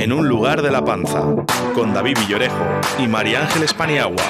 En un lugar de la panza, con David Villorejo y María Ángeles Paniagua.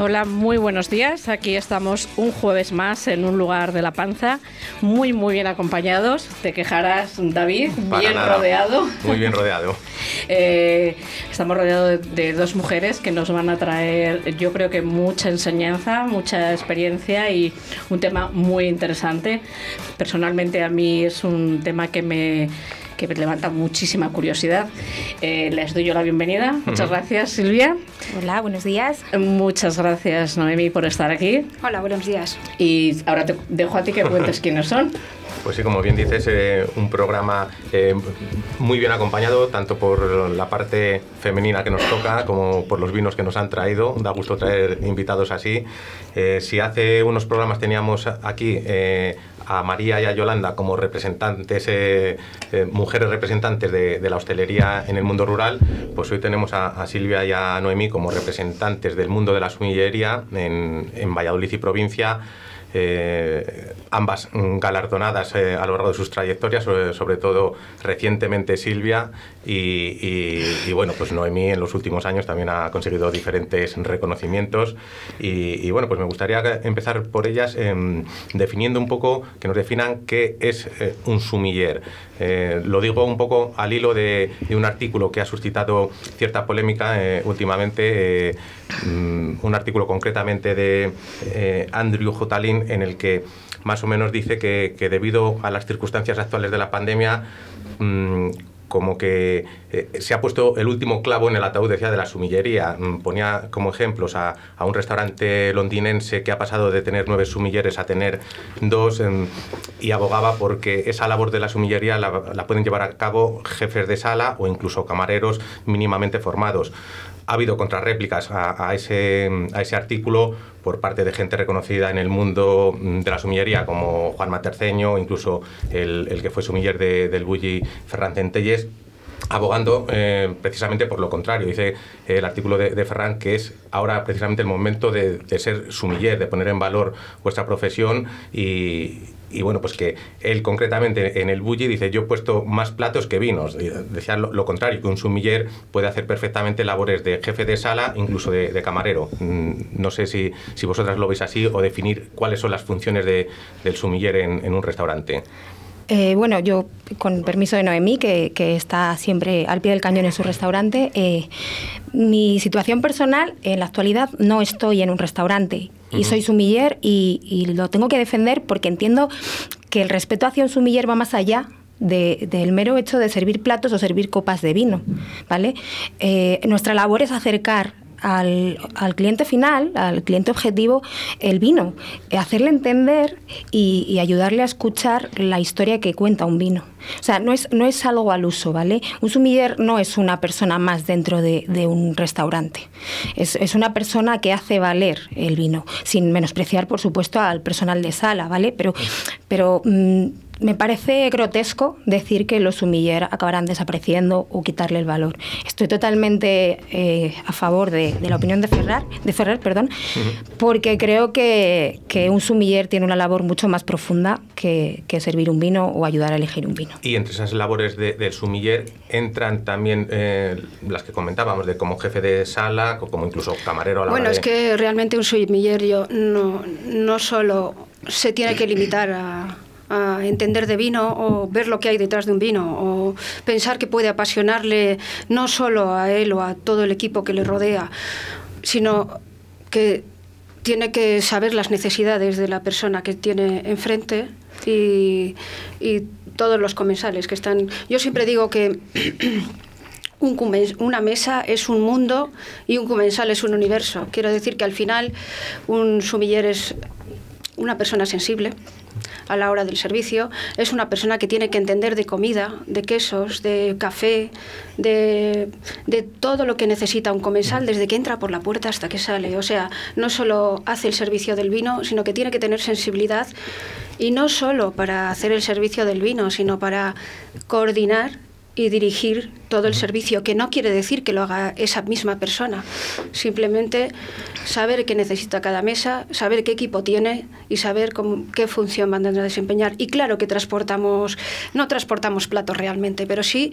Hola, muy buenos días. Aquí estamos un jueves más en un lugar de la panza, muy, muy bien acompañados. Te quejarás, David, bien rodeado. Muy bien rodeado. Eh, estamos rodeados de, dos mujeres que nos van a traer, yo creo que mucha enseñanza, mucha experiencia y un tema muy interesante. Personalmente a mí es un tema que me que me levanta muchísima curiosidad. Eh, les doy yo la bienvenida. Muchas gracias, Silvia. Hola, buenos días. Muchas gracias, Noemi, por estar aquí. Hola, buenos días. Y ahora te dejo a ti que cuentes quiénes son. Pues sí, como bien dices, eh, un programa eh, muy bien acompañado, tanto por la parte femenina que nos toca como por los vinos que nos han traído. Da gusto traer invitados así. si hace unos programas teníamos aquí a María y a Yolanda como representantes, eh, eh, mujeres representantes de, la hostelería en el mundo rural, pues hoy tenemos a, Silvia y a Noemí como representantes del mundo de la sumillería en, en Valladolid y provincia eh, ambas galardonadas eh, a lo largo de sus trayectorias, sobre, todo recientemente Silvia y, bueno, pues Noemí en los últimos años también ha conseguido diferentes reconocimientos y, bueno, pues me gustaría empezar por ellas em, definiendo un poco, que nos definan qué es eh, un sumiller. lo digo un poco al hilo de, un artículo que ha suscitado cierta polémica últimamente, mm, un artículo concretamente de Andrew Jotalin en el que más o menos dice que, debido a las circunstancias actuales de la pandemia, mm, como que eh, se ha puesto el último clavo en el ataúd, decía, de la sumillería. Mm, ponía como ejemplos a, un restaurante londinense que ha pasado de tener nueve sumilleres a tener dos em, y abogaba porque esa labor de la sumillería la, pueden llevar a cabo jefes de sala o incluso camareros mínimamente formados ha habido contrarréplicas a, ese, a artículo por parte de gente reconocida en el mundo de la sumillería, como Juan Materceño, incluso el, que fue sumiller de, del Bulli Ferran Centelles, abogando eh, precisamente por lo contrario. Dice el artículo de, Ferran que es ahora precisamente el momento de, de, ser sumiller, de poner en valor vuestra profesión y, y bueno, pues que él concretamente en el Bulli dice, yo he puesto más platos que vinos. Decía lo, contrario, que un sumiller puede hacer perfectamente labores de jefe de sala, incluso de, camarero. Mm, no sé si, si, vosotras lo veis así o definir cuáles son las funciones de, del sumiller en, un restaurante. Eh, bueno, yo, con permiso de Noemí, que, está siempre al pie del cañón en su restaurante, eh, mi situación personal, en la actualidad, no estoy en un restaurante y soy sumiller y, y, lo tengo que defender porque entiendo que el respeto hacia un sumiller va más allá del mero hecho de servir platos o servir copas de vino, ¿vale? Eh, nuestra labor es acercar al, cliente final, al cliente objetivo, el vino, hacerle entender y, ayudarle a escuchar la historia que cuenta un vino. O sea, no es, no es algo al uso, ¿vale? Un sumiller no es una persona más dentro de, un restaurante. Es, una persona que hace valer el vino, sin menospreciar, por supuesto, al personal de sala, ¿vale? Pero, pero mm, me parece grotesco decir que los sumiller acabarán desapareciendo o quitarle el valor. Estoy totalmente eh, a favor de, la opinión de Ferrer, de Ferrer perdón, porque creo que, un sumiller tiene una labor mucho más profunda que, servir un vino o ayudar a elegir un vino. Y entre esas labores del sumiller entran también eh, las que comentábamos, de como jefe de sala, como incluso camarero a la Bueno, es que realmente un sumiller yo no, no solo se tiene que limitar a a entender de vino o ver lo que hay detrás de un vino o pensar que puede apasionarle no solo a él o a todo el equipo que le rodea, sino que tiene que saber las necesidades de la persona que tiene enfrente y, todos los comensales que están... Yo siempre digo que una mesa es un mundo y un comensal es un universo. Quiero decir que al final un sumiller es una persona sensible a la hora del servicio, es una persona que tiene que entender de comida, de quesos, de café, de, de, todo lo que necesita un comensal desde que entra por la puerta hasta que sale. O sea, no solo hace el servicio del vino, sino que tiene que tener sensibilidad y no solo para hacer el servicio del vino, sino para coordinar y dirigir todo el servicio, que no quiere decir que lo haga esa misma persona, simplemente saber qué necesita cada mesa, saber qué equipo tiene y saber cómo, qué función van a desempeñar. Y claro que transportamos, no transportamos platos realmente, pero sí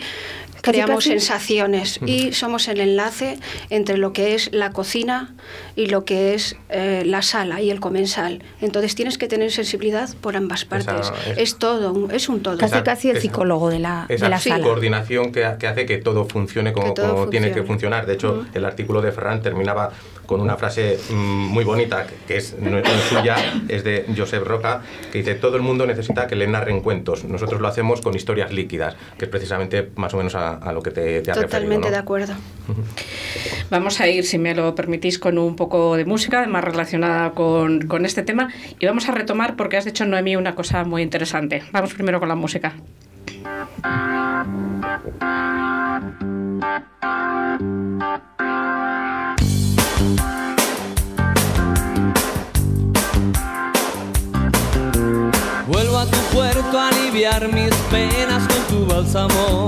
creamos sensaciones y somos el enlace entre lo que es la cocina y lo que es eh, la sala y el comensal. Entonces tienes que tener sensibilidad por ambas partes. es, es, todo, es un todo. Casi casi el psicólogo de la, de la sala. coordinación que, que, hace que todo funcione como, todo como funcione. tiene que funcionar. De hecho, uh -huh. el artículo de Ferran terminaba con una frase mmm, muy bonita, que es no es suya, es de Josep Roca, que dice, todo el mundo necesita que le narren cuentos. Nosotros lo hacemos con historias líquidas, que es precisamente más o menos a, a lo que te, te ha Totalmente referido. ¿no? de acuerdo. Vamos a ir, si me lo permitís, con un poco de música más relacionada con, con este tema y vamos a retomar, porque has dicho, Noemí, una cosa muy interesante. Vamos primero con la música. Vuelvo a tu puerto a aliviar mis penas con tu bálsamo.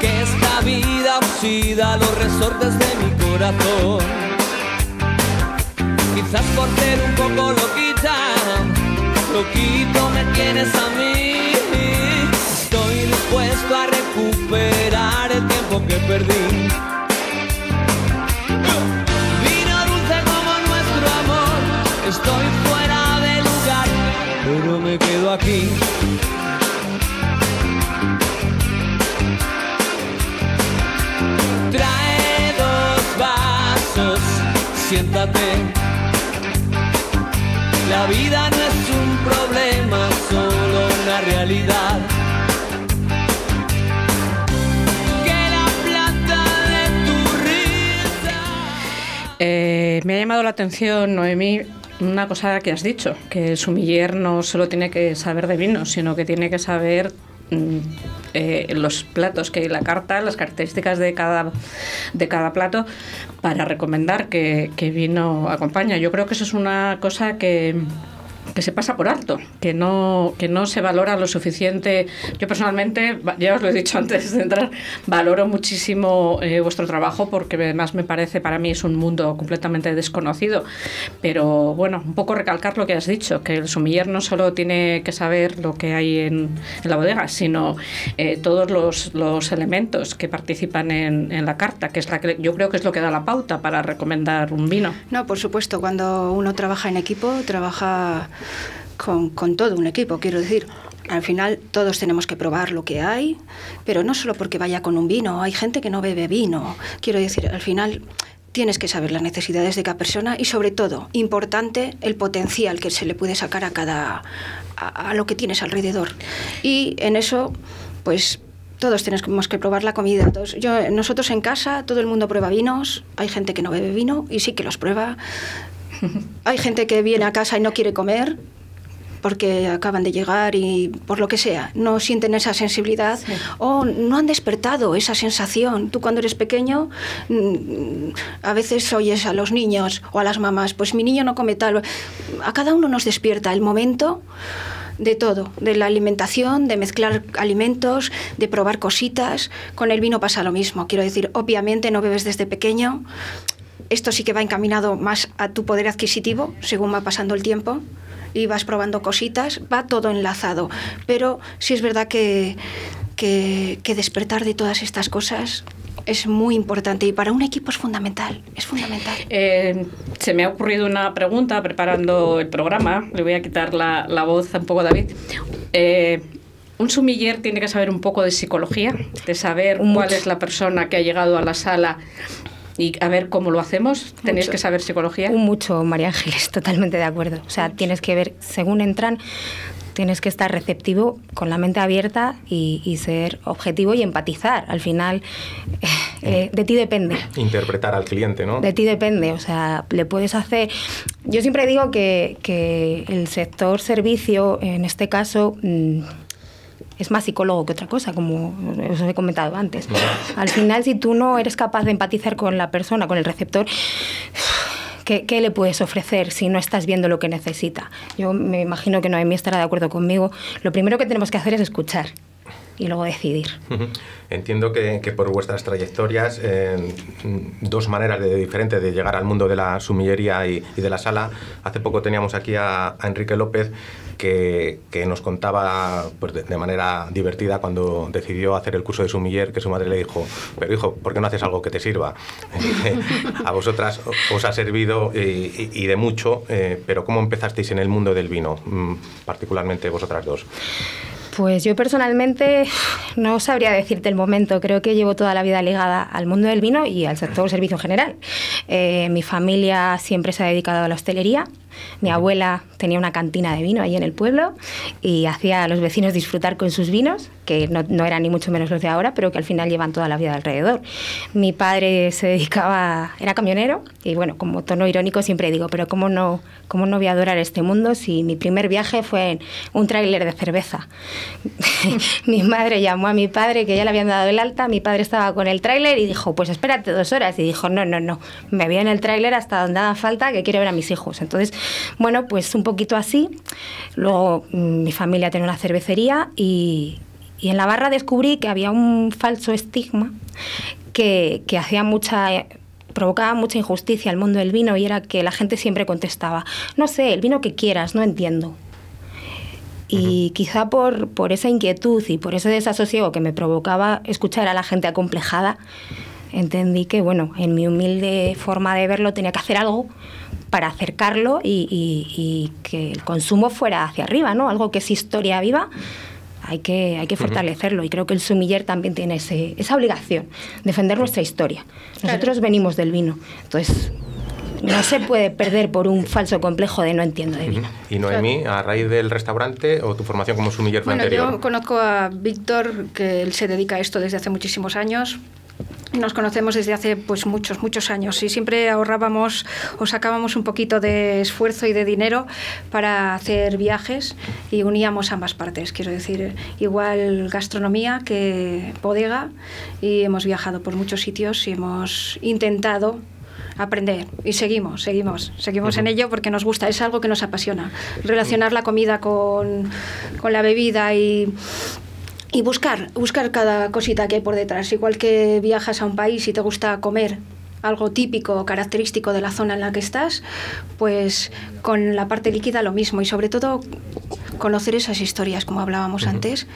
Que esta vida oxida los resortes de mi corazón. Quizás por ser un poco loquita, loquito me tienes a mí. Estoy dispuesto a recuperar el tiempo que perdí. Vino dulce como nuestro amor, estoy fuera de lugar, pero me quedo aquí. Trae dos vasos, siéntate. La vida no es un problema, solo una realidad. Eh, me ha llamado la atención, Noemí, una cosa que has dicho, que el sumiller no solo tiene que saber de vino, sino que tiene que saber mm, eh, los platos que hay en la carta, las características de cada, de cada plato, para recomendar que, vino acompaña. Yo creo que eso es una cosa que que se pasa por alto, que no, que no se valora lo suficiente. Yo personalmente, ya os lo he dicho antes de entrar, valoro muchísimo eh, vuestro trabajo porque además me parece, para mí es un mundo completamente desconocido. Pero bueno, un poco recalcar lo que has dicho, que el sumiller no solo tiene que saber lo que hay en, la bodega, sino eh, todos los, los, elementos que participan en, en, la carta, que es la que yo creo que es lo que da la pauta para recomendar un vino. No, por supuesto, cuando uno trabaja en equipo, trabaja con, todo un equipo, quiero decir. Al final todos tenemos que probar lo que hay, pero no solo porque vaya con un vino, hay gente que no bebe vino. Quiero decir, al final tienes que saber las necesidades de cada persona y sobre todo, importante, el potencial que se le puede sacar a cada a, lo que tienes alrededor. Y en eso, pues todos tenemos que probar la comida. Todos, nosotros en casa, todo el mundo prueba vinos, hay gente que no bebe vino y sí que los prueba. Hay gente que viene a casa y no quiere comer porque acaban de llegar y por lo que sea, no sienten esa sensibilidad sí. o no han despertado esa sensación. Tú cuando eres pequeño mm, a veces oyes a los niños o a las mamás, pues mi niño no come tal. A cada uno nos despierta el momento de todo, de la alimentación, de mezclar alimentos, de probar cositas. Con el vino pasa lo mismo. Quiero decir, obviamente no bebes desde pequeño. Esto sí que va encaminado más a tu poder adquisitivo según va pasando el tiempo y vas probando cositas, va todo enlazado. Pero sí es verdad que, que, que despertar de todas estas cosas es muy importante y para un equipo es fundamental, es fundamental. Eh, se me ha ocurrido una pregunta preparando el programa, le voy a quitar la, la voz un poco a David. Eh, un sumiller tiene que saber un poco de psicología, de saber Mucho. cuál es la persona que ha llegado a la sala y a ver cómo lo hacemos. Tenéis mucho. que saber psicología. Mucho, María Ángeles, totalmente de acuerdo. O sea, mucho. tienes que ver, según entran, tienes que estar receptivo, con la mente abierta y, y ser objetivo y empatizar. Al final, eh, de ti depende. Interpretar al cliente, ¿no? De ti depende, o sea, le puedes hacer... Yo siempre digo que, que el sector servicio, en este caso... mm, es más psicólogo que otra cosa, como os he comentado antes. Al final, si tú no eres capaz de empatizar con la persona, con el receptor, ¿qué, qué le puedes ofrecer si no estás viendo lo que necesita? Yo me imagino que Noemí estará de acuerdo conmigo. Lo primero que tenemos que hacer es escuchar y luego decidir. Entiendo que, que por vuestras trayectorias, eh, dos maneras de, diferentes de llegar al mundo de la sumillería y, y de la sala. Hace poco teníamos aquí a, a Enrique López que, que nos contaba pues, de, de manera divertida cuando decidió hacer el curso de sumiller que su madre le dijo, pero hijo, ¿por qué no haces algo que te sirva? a vosotras os ha servido y, y- y de mucho, eh, pero ¿cómo empezasteis en el mundo del vino, Mm, particularmente vosotras dos? Pues yo personalmente no sabría decirte el momento. Creo que llevo toda la vida ligada al mundo del vino y al sector servicio en general. Eh, mi familia siempre se ha dedicado a la hostelería. Mi abuela tenía una cantina de vino ahí en el pueblo y hacía a los vecinos disfrutar con sus vinos, que no, no eran ni mucho menos los de ahora, pero que al final llevan toda la vida alrededor. Mi padre se dedicaba, era camionero y bueno, como tono irónico siempre digo, pero ¿cómo no, cómo no voy a adorar este mundo si mi primer viaje fue en un tráiler de cerveza? mi madre llamó a mi padre, que ya le habían dado el alta, mi padre estaba con el tráiler y dijo, pues espérate dos horas. Y dijo, no, no, no, me voy en el tráiler hasta donde haga falta, que quiero ver a mis hijos. Entonces, bueno, pues un poquito así. Luego mm, mi familia tenía una cervecería y, y en la barra descubrí que había un falso estigma que, que hacía mucha provocaba mucha injusticia al mundo del vino y era que la gente siempre contestaba, no sé, el vino que quieras, no entiendo. Y quizá por, por esa inquietud y por ese desasosiego que me provocaba escuchar a la gente acomplejada, entendí que, bueno, en mi humilde forma de verlo tenía que hacer algo para acercarlo y, y- y que el consumo fuera hacia arriba, ¿no? Algo que es historia viva, hay que, hay que fortalecerlo. Y creo que el sumiller también tiene ese- esa obligación, defender nuestra historia. Nosotros venimos del vino, entonces no se puede perder por un falso complejo de no entiendo de vino. Y Noemí, a raíz del restaurante o tu formación como sumiller fue Bueno, anterior. yo conozco a Víctor, que él se dedica a esto desde hace muchísimos años. Nos conocemos desde hace pues muchos, muchos años y siempre ahorrábamos o sacábamos un poquito de esfuerzo y de dinero para hacer viajes y uníamos ambas partes. Quiero decir, igual gastronomía que bodega y hemos viajado por muchos sitios y hemos intentado aprender y seguimos, seguimos, seguimos en ello porque nos gusta, es algo que nos apasiona. Relacionar la comida con, con la bebida y, y buscar, buscar cada cosita que hay por detrás. Igual que viajas a un país y te gusta comer algo típico, característico de la zona en la que estás, pues con la parte líquida lo mismo y sobre todo conocer esas historias, como hablábamos antes,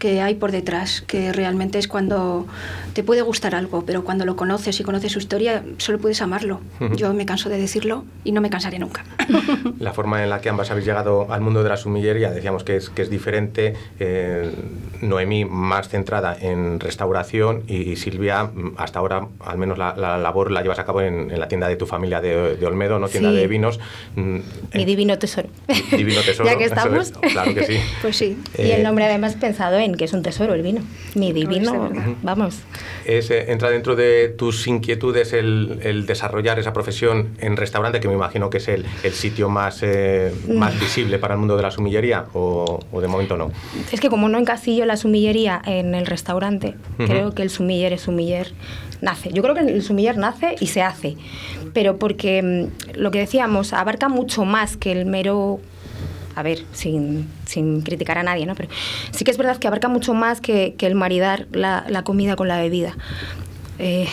que hay por detrás, que realmente es cuando te puede gustar algo, pero cuando lo conoces y conoces su historia, solo puedes amarlo. Ujú. Yo me canso de decirlo y no me cansaré nunca. La forma en la que ambas habéis llegado al mundo de la sumillería, decíamos que es, que es diferente. eh, Noemí más centrada en restauración y, Silvia, mm, hasta ahora, al menos la, la labor la llevas a cabo en, en la tienda de tu familia de, de Olmedo, ¿no? Tienda Sí. de vinos. mm, Mi en- divino tesoro. Divino tesoro. ya que estamos. es, claro que sí. Pues sí. y Eh, el nombre además pensado en que es un tesoro el vino. Mi divino, vamos. Es, eh, entra dentro de tus inquietudes el, el desarrollar esa profesión en restaurante, que me imagino que es el, el sitio más, eh, más visible para el mundo de la sumillería, o, o de momento no. Es que como no encasillo la sumillería en el restaurante, creo que el sumiller es sumiller nace. Yo creo que el sumiller nace y se hace, pero porque mm, lo que decíamos abarca mucho más que el mero a ver, sin, sin criticar a nadie, ¿no? Pero sí que es verdad que abarca mucho más que, que el maridar la, la comida con la bebida. Eh,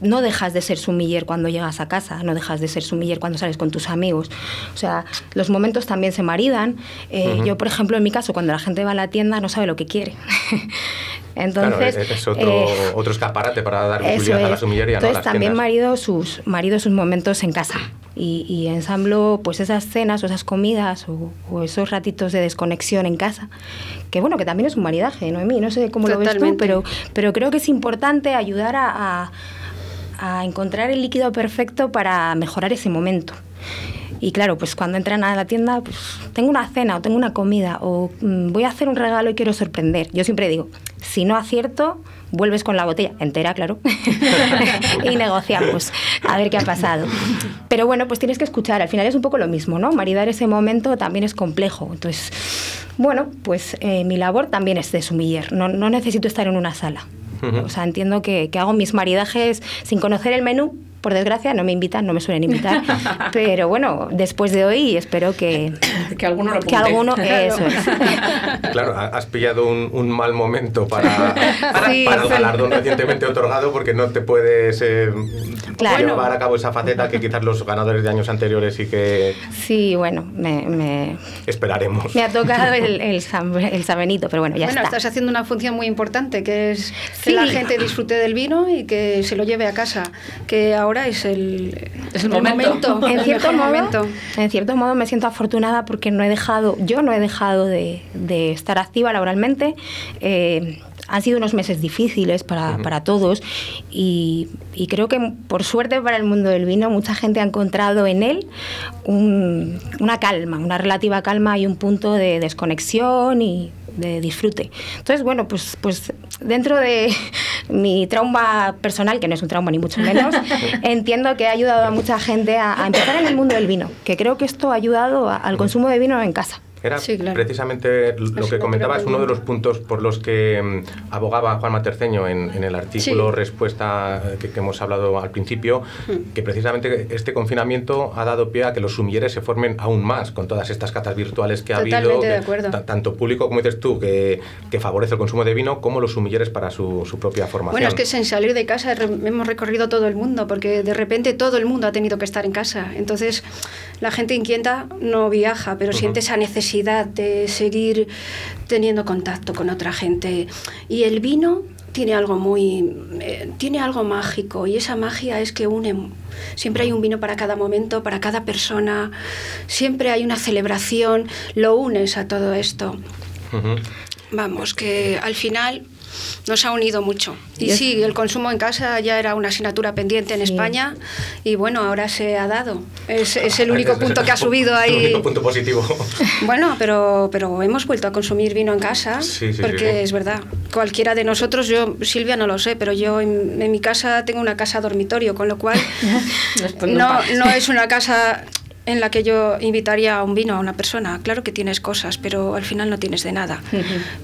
no dejas de ser sumiller cuando llegas a casa, no dejas de ser sumiller cuando sales con tus amigos. O sea, los momentos también se maridan. Eh. Yo, por ejemplo, en mi caso, cuando la gente va a la tienda no sabe lo que quiere. Entonces, claro, es, es otro, eh, otro escaparate para dar visibilidad a la es. sumillería. ¿no? Entonces Las también tiendas. marido sus, marido sus momentos en casa y, y ensamblo pues esas cenas o esas comidas o, o esos ratitos de desconexión en casa, que bueno, que también es un maridaje, Noemí, no sé cómo lo ves tú, pero, pero creo que es importante ayudar a, a- a encontrar el líquido perfecto para mejorar ese momento. Y claro, pues cuando entran a la tienda, pues tengo una cena o tengo una comida o mm, voy a hacer un regalo y quiero sorprender. Yo siempre digo, si no acierto, vuelves con la botella entera, claro, y negociamos a ver qué ha pasado. Pero bueno, pues tienes que escuchar, al final es un poco lo mismo, ¿no? Maridar ese momento también es complejo. Entonces, bueno, pues eh, mi labor también es de sumiller, no, no necesito estar en una sala. O sea, entiendo que, que hago mis maridajes sin conocer el menú, por desgracia, no me invitan, no me suelen invitar. pero bueno, después de hoy espero que, que alguno lo que alguno, eso es. Claro, has pillado un, un mal momento para, para, Sí, para el sí. galardón recientemente otorgado porque no te puedes eh, Claro. llevar a cabo esa faceta que quizás los ganadores de años anteriores sí que Sí, bueno, me, me, esperaremos. me ha tocado el, el, San, el San Benito, pero bueno, ya bueno, está. estás haciendo una función muy importante, que es que Sí. la gente disfrute del vino y que se lo lleve a casa, que ahora es el, Es el momento. en el cierto, modo, momento. en cierto modo me siento afortunada porque no he dejado, yo no he dejado de, de estar activa laboralmente. Eh, han sido unos meses difíciles para, para todos y, y creo que por suerte para el mundo del vino mucha gente ha encontrado en él un- una calma, una relativa calma y un punto de desconexión y de disfrute. Entonces, bueno, pues, pues dentro de mi trauma personal, que no es un trauma ni mucho menos, entiendo que ha ayudado a mucha gente a, a empezar en el mundo del vino, que creo que esto ha ayudado a- al consumo de vino en casa. Era Sí, claro. precisamente lo Eso que comentabas, uno de los puntos por los que mm, abogaba Juan Materceño en, en el artículo Sí. respuesta eh, que, que hemos hablado al principio, que precisamente este confinamiento ha dado pie a que los sumilleres se formen aún más con todas estas catas virtuales que ha habido, Totalmente de que tanto público como dices tú, que, que favorece el consumo de vino, como los sumilleres para su, su propia formación. Bueno, es que sin salir de casa hemos recorrido todo el mundo, porque de repente todo el mundo ha tenido que estar en casa. Entonces, la gente inquieta no viaja, pero siente esa necesidad de seguir teniendo contacto con otra gente. Y el vino tiene algo muy. eh, tiene algo mágico, y esa magia es que une. Siempre hay un vino para cada momento, para cada persona, siempre hay una celebración, lo unes a todo esto. Vamos, que al final nos ha unido mucho. Y sí, el consumo en casa ya era una asignatura pendiente en Sí. España y bueno, ahora se ha dado. Es, es el Ah, único punto el que ha subido El ahí. único punto positivo. Bueno, pero, pero hemos vuelto a consumir vino en casa, Sí, sí, porque sí. es verdad. Cualquiera de nosotros, yo, Silvia, no lo sé, pero yo en, en mi casa tengo una casa dormitorio, con lo cual no no es una casa en la que yo invitaría a un vino a una persona. Claro que tienes cosas, pero al final no tienes de nada.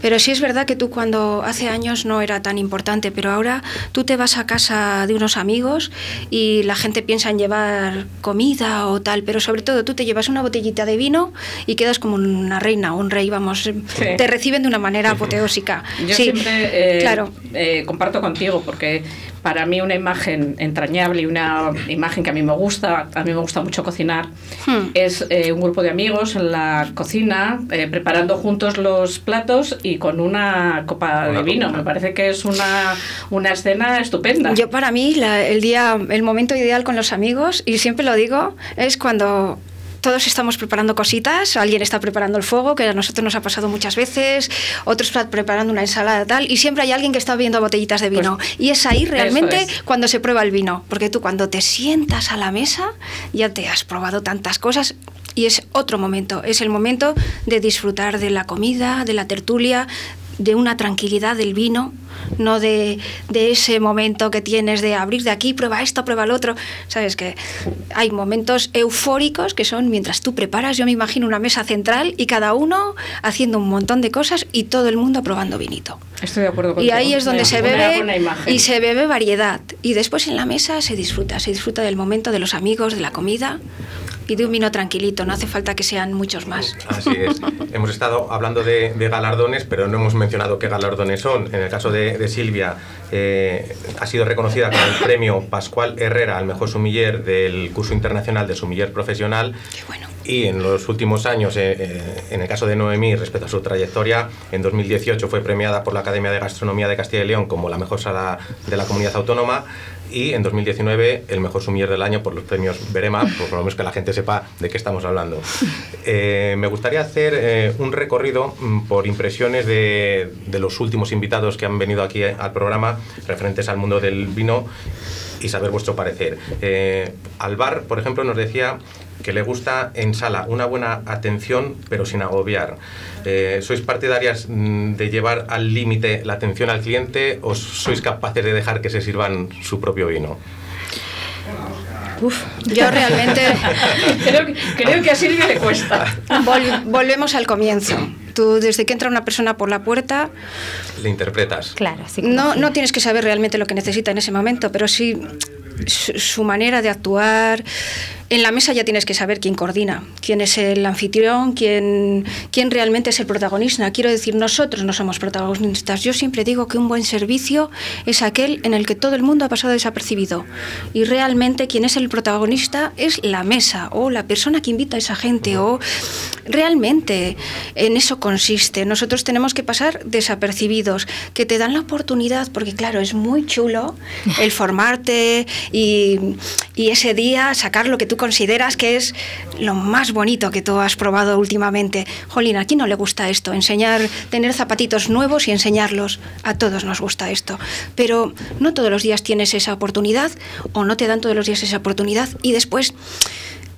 Pero sí es verdad que tú cuando hace años no era tan importante, pero ahora tú te vas a casa de unos amigos y la gente piensa en llevar comida o tal, pero sobre todo tú te llevas una botellita de vino y quedas como una reina o un rey, vamos, te reciben de una manera apoteósica. Yo sí, siempre eh, claro. eh, comparto contigo porque para mí una imagen entrañable y una imagen que a mí me gusta, a mí me gusta mucho cocinar, Hmm. es eh, un grupo de amigos en la cocina eh, preparando juntos los platos y con una copa Una de vino. copa. Me parece que es una, una escena estupenda. Yo para mí la- el día, el momento ideal con los amigos y siempre lo digo es cuando todos estamos preparando cositas, alguien está preparando el fuego, que a nosotros nos ha pasado muchas veces, otros están preparando una ensalada tal, y siempre hay alguien que está viendo botellitas de vino. y es ahí realmente es. cuando se prueba el vino, porque tú cuando te sientas a la mesa ya te has probado tantas cosas. Y es otro momento, es el momento de disfrutar de la comida, de la tertulia, de una tranquilidad del vino, no de, de ese momento que tienes de abrir de aquí, prueba esto, prueba el otro. Sabes que hay momentos eufóricos que son mientras tú preparas, yo me imagino una mesa central y cada uno haciendo un montón de cosas y todo el mundo probando vinito. Estoy de acuerdo Y contigo. ahí es donde se una bebe y se bebe variedad. Y después en la mesa se disfruta, se disfruta del momento de los amigos, de la comida y de un vino tranquilito. No hace falta que sean muchos más. Así es. hemos estado hablando de, de galardones, pero no hemos mencionado qué galardones son. En el caso de, de Silvia, eh, ha sido reconocida con el premio Pascual Herrera al mejor sumiller del curso internacional de sumiller profesional. Qué bueno. Y en los últimos años, eh, eh, en el caso de Noemí, respecto a su trayectoria, en 2018 fue premiada por la Academia de Gastronomía de Castilla y León como la mejor sala de la comunidad autónoma y en 2019 el mejor sumiller del año por los premios Berema, por lo menos que la gente sepa de qué estamos hablando. Eh, me gustaría hacer eh, un recorrido mm, por impresiones de, de los últimos invitados que han venido aquí eh, al programa referentes al mundo del vino y saber vuestro parecer. Eh, Alvar, por ejemplo, nos decía que le gusta en sala una buena atención, pero sin agobiar. Eh, ¿Sois partidarias mm, de llevar al límite la atención al cliente o sois capaces de dejar que se sirvan su propio vino? Uf, yo realmente creo, que, creo que a Silvia le cuesta. Vol- volvemos al comienzo. Tú, desde que entra una persona por la puerta, Le interpretas. Claro, sí. no, no tienes que saber realmente lo que necesita en ese momento, pero sí su, manera de actuar. En la mesa ya tienes que saber quién coordina, quién es el anfitrión, quién, quién realmente es el protagonista. Quiero decir, nosotros no somos protagonistas. Yo siempre digo que un buen servicio es aquel en el que todo el mundo ha pasado desapercibido. Y realmente quien es el protagonista es la mesa o la persona que invita a esa gente o realmente en eso consiste. Nosotros tenemos que pasar desapercibidos, que te dan la oportunidad, porque claro, es muy chulo el formarte y, ese día sacar lo que tú consideras que es lo más bonito que tú has probado últimamente. Jolín, ¿a quién no le gusta esto? Enseñar, tener zapatitos nuevos y enseñarlos. A todos nos gusta esto. Pero no todos los días tienes esa oportunidad o no te dan todos los días esa oportunidad y después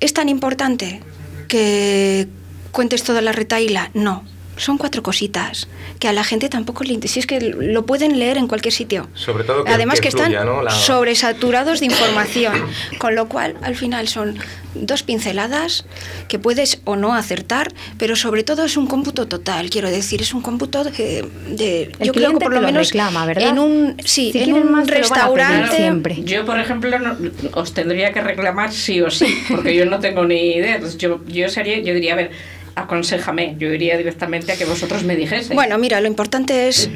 es tan importante que cuentes toda la retaíla. No, son cuatro cositas que a la gente tampoco le interesa. Si es que lo pueden leer en cualquier sitio. Sobre todo que- Además que que, están fluya, ¿no? La- sobresaturados de información, con lo cual al final son dos pinceladas que puedes o no acertar, pero sobre todo es un cómputo total, quiero decir, es un cómputo de, de- El yo creo que por lo lo menos reclama, ¿verdad? en un sí, Si en un más, restaurante siempre. Yo, por ejemplo, no- os tendría que reclamar sí o sí, porque yo no tengo ni idea. Entonces, Yo, yo, sería, yo diría, a ver, aconsejame. Yo iría directamente a que vosotros me dijeseis. Bueno, mira, lo importante es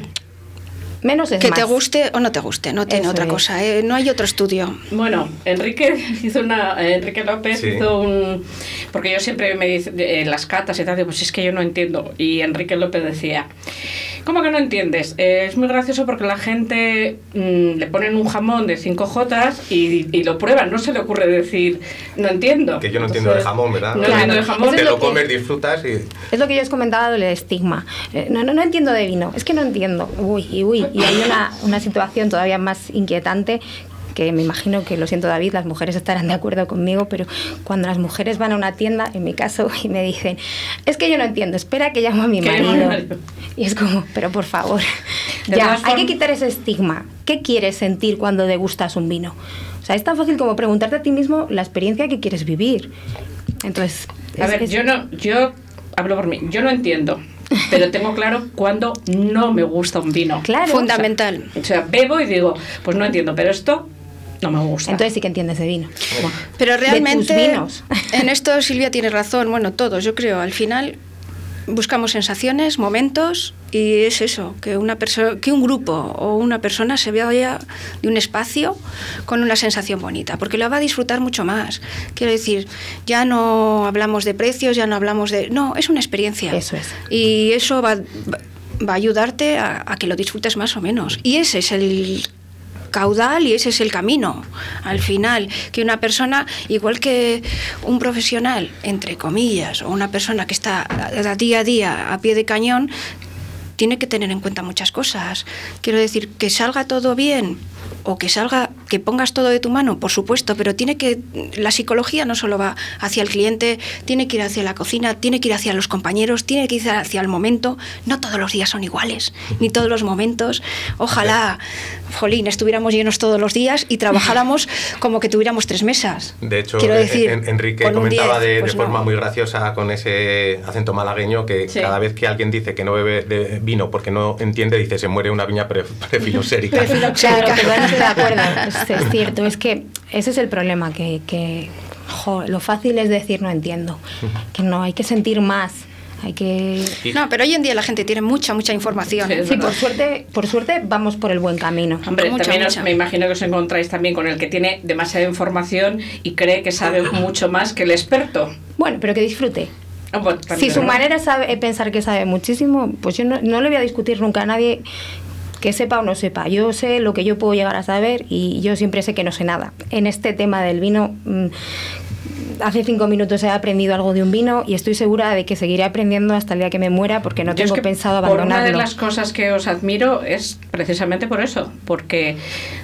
Menos es que más. te guste o no te guste, no tiene Eso otra es. cosa, ¿eh? no hay otro estudio. Bueno, Enrique hizo una, Enrique López Sí. hizo un, porque yo siempre me dice en las catas y tal, digo, pues es que yo no entiendo. Y Enrique López decía, ¿cómo que no entiendes? Eh, es muy gracioso porque la gente mm, le ponen un jamón de 5 jotas y, y lo prueban, no se le ocurre decir, no entiendo. Que yo no entiendo de Entonces, jamón, ¿verdad? No Claro. entiendo de jamón. Te es lo que- comes, disfrutas y... Es lo que yo os comentaba del estigma. Eh, No, no, no entiendo de vino, es que no entiendo. Uy, y uy. Y hay una, una situación todavía más inquietante que me imagino que, lo siento David, las mujeres estarán de acuerdo conmigo, pero cuando las mujeres van a una tienda, en mi caso, y me dicen, es que yo no entiendo, espera que llamo a mi marido. marido. Y es como, pero por favor, De ya, hay que quitar ese estigma. ¿Qué quieres sentir cuando degustas un vino? O sea, es tan fácil como preguntarte a ti mismo la experiencia que quieres vivir. Entonces, A ver, es- yo no, yo hablo por mí, yo no entiendo, pero tengo claro cuando no me gusta un vino. Claro. Fundamental. O sea, bebo y digo, pues no entiendo, pero esto no me gusta. Entonces sí que entiendes de vino. Bueno, Pero de tus realmente vinos. en esto Silvia tiene razón, bueno, todos, yo creo, al final buscamos sensaciones, momentos y es eso, que una persona que un grupo o una persona se vaya de un espacio con una sensación bonita, porque lo va a disfrutar mucho más. Quiero decir, ya no hablamos de precios, ya no hablamos de no, es una experiencia. Eso es. Y eso va, va- va a ayudarte a, a que lo disfrutes más o menos. Y ese es el caudal y ese es el camino. Al final, que una persona, igual que un profesional, entre comillas, o una persona que está día a día a pie de cañón, tiene que tener en cuenta muchas cosas. Quiero decir, que salga todo bien o que salga, que pongas todo de tu mano, por supuesto, pero tiene que, la psicología no solo va hacia el cliente, tiene que ir hacia la cocina, tiene que ir hacia los compañeros, tiene que ir hacia el momento. No todos los días son iguales, ni todos los momentos. Ojalá, jolín, estuviéramos llenos todos los días y trabajáramos como que tuviéramos tres mesas. De hecho, Quiero eh, decir, en- Enrique comentaba 10, de, de pues forma no. muy graciosa con ese acento malagueño que Sí. cada vez que alguien dice que no bebe de vino porque no entiende, dice se muere una viña pre- prefilosérica. Claro, estoy de acuerdo. Es, es cierto, es que ese es el problema, que, que jo, lo fácil es decir no entiendo, que no, hay que sentir más, hay que... No, pero hoy en día la gente tiene mucha, mucha información. Sí, por suerte, por suerte vamos por el buen camino. Hombre, Mucha, también os- mucha. me imagino que os encontráis también con el que tiene demasiada información y cree que sabe mucho más que el experto. Bueno, pero que disfrute. Ah, bueno, Si su manera es sabe- pensar que sabe muchísimo, pues yo no, no le voy a discutir nunca a nadie que sepa o no sepa. Yo sé lo que yo puedo llegar a saber y yo siempre sé que no sé nada. En este tema del vino, mm, hace cinco minutos he aprendido algo de un vino y estoy segura de que seguiré aprendiendo hasta el día que me muera porque no Yo es tengo que pensado por abandonarlo. Una de las cosas que os admiro es precisamente por eso, porque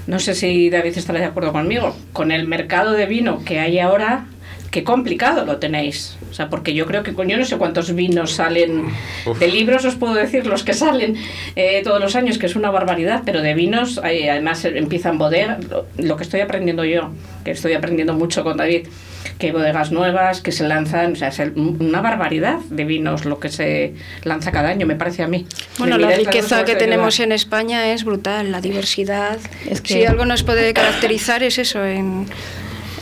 no sé si David estará de acuerdo conmigo, con el mercado de vino que hay ahora, qué complicado lo tenéis. O sea, porque yo creo que con- yo no sé cuántos vinos salen de libros, os puedo decir los que salen eh, todos los años, que es una barbaridad, pero de vinos, hay- además eh, empiezan bodegas, lo, lo que estoy aprendiendo yo, que estoy aprendiendo mucho con David, que hay bodegas nuevas que se lanzan, o sea, es el- una barbaridad de vinos lo que se lanza cada año, me parece a mí. Bueno, la riqueza que tenemos en España es brutal, la diversidad. Es que- Si algo nos puede caracterizar es eso, en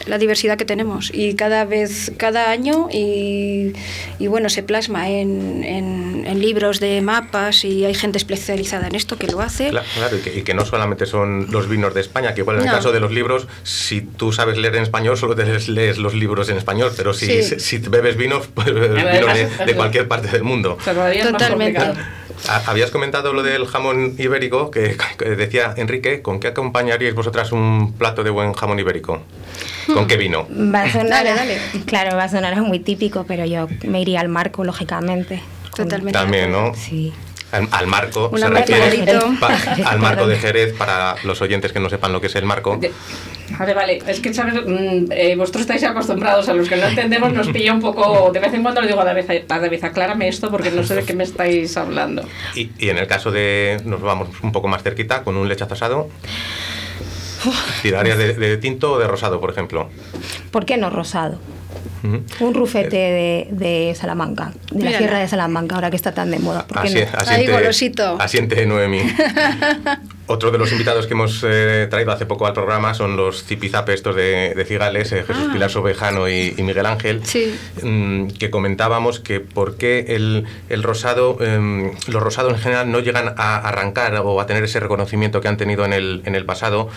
la diversidad que tenemos. Y cada vez, cada año, y, y bueno, se plasma en, en- en libros de mapas y hay gente especializada en esto que lo hace. Cla- Claro, y que, y que no solamente son los vinos de España, que igual en el No. caso de los libros, si tú sabes leer en español, solo te lees, lees los libros en español, pero si, Sí. si bebes vinos, pues bebes vinos de, de cualquier parte del mundo. Totalmente. Ha- Habías comentado lo del jamón ibérico, que, que decía Enrique, ¿con qué acompañaríais vosotras un plato de buen jamón ibérico? ¿Con qué vino? Va a sonar, Dale, dale. Claro, va a sonar muy típico, pero yo me iría al marco, lógicamente. Totalmente. También, ¿no? Sí. Al, al marco, Un se refiere pa- al marco de Jerez, para los oyentes que no sepan lo que es el marco. De- Vale, vale. Es que, ¿sabes? Mm, eh, vosotros estáis acostumbrados a los que no entendemos, nos pilla un poco. De vez en cuando le digo a David, a David, aclárame esto porque no sé de qué me estáis hablando. Y, y en el caso de, nos vamos un poco más cerquita, con un lechazo asado, ¿tirarías de, de tinto o de rosado, por ejemplo? ¿Por qué no rosado? Un rufete de, de Salamanca, de la. Sierra de Salamanca, ahora que está tan de moda. ¿Por qué Así- no? Ahí, golosito. asiente Noemi. Otro de los invitados que hemos eh, traído hace poco al programa son los zipizape estos de, de Cigales, eh, Jesús Pilar Sobejano y, y Miguel Ángel, Ah. Sí. mm, que comentábamos que por qué el, el rosado, em, los rosados en general no llegan a arrancar o a tener ese reconocimiento que han tenido en el, en el pasado.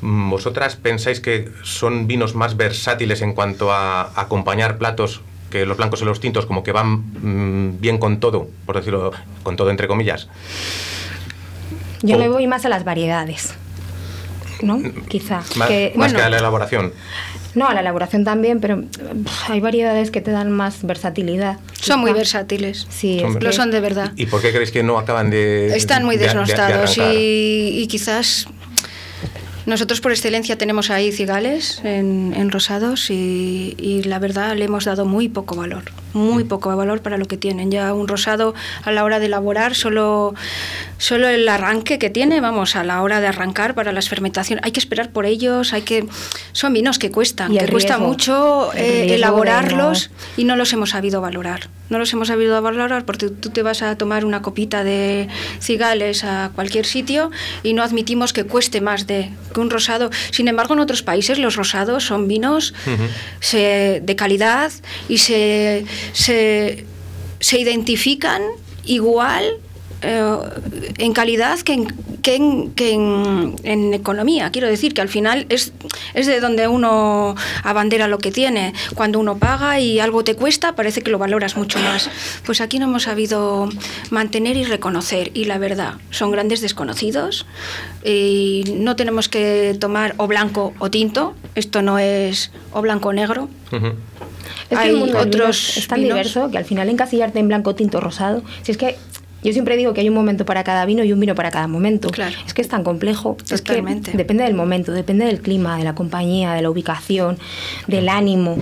Mm, ¿Vosotras pensáis que son vinos más versátiles en cuanto a acompañar platos que los blancos y los tintos como que van mm, bien con todo, por decirlo con todo entre comillas? Yo o- me voy más a las variedades. ¿No? Quizá. Más, Que- más bueno. que a la elaboración. No, a la elaboración también, pero pff, hay variedades que te dan más versatilidad. Son muy versátiles. Sí, Son Lo son de verdad. ¿Y por qué creéis que no acaban de Están muy de- de- de desnostados y, y quizás nosotros por excelencia tenemos ahí cigales en, en rosados y, y la verdad le hemos dado muy poco valor, muy poco valor para lo que tienen. Ya un rosado a la hora de elaborar, solo, solo el arranque que tiene, vamos, a la hora de arrancar para las fermentaciones, hay que esperar por ellos, hay que son vinos que cuestan, que cuesta mucho el eh, elaborarlos y no los hemos sabido valorar. No los hemos sabido valorar porque tú te vas a tomar una copita de cigales a cualquier sitio y no admitimos que cueste más de que un rosado. Sin embargo, en otros países los rosados son vinos se- de calidad y se, se, se identifican igual eh, en calidad que, en, que, en, economía. Quiero decir que al final es, es de donde uno abandera lo que tiene. Cuando uno paga y algo te cuesta, parece que lo valoras mucho más. Pues aquí no hemos sabido mantener y reconocer. Y la verdad, son grandes desconocidos. Y no tenemos que tomar o blanco o tinto. Esto no es o blanco o negro. Ujú. Es que Hay el mundo otros es tan vinos. diverso que al final encasillarte en blanco, tinto, rosado. Si es que yo siempre digo que hay un momento para cada vino y un vino para cada momento. Claro. Es que es tan complejo. Es que depende del momento, depende del clima, de la compañía, de la ubicación, del ánimo.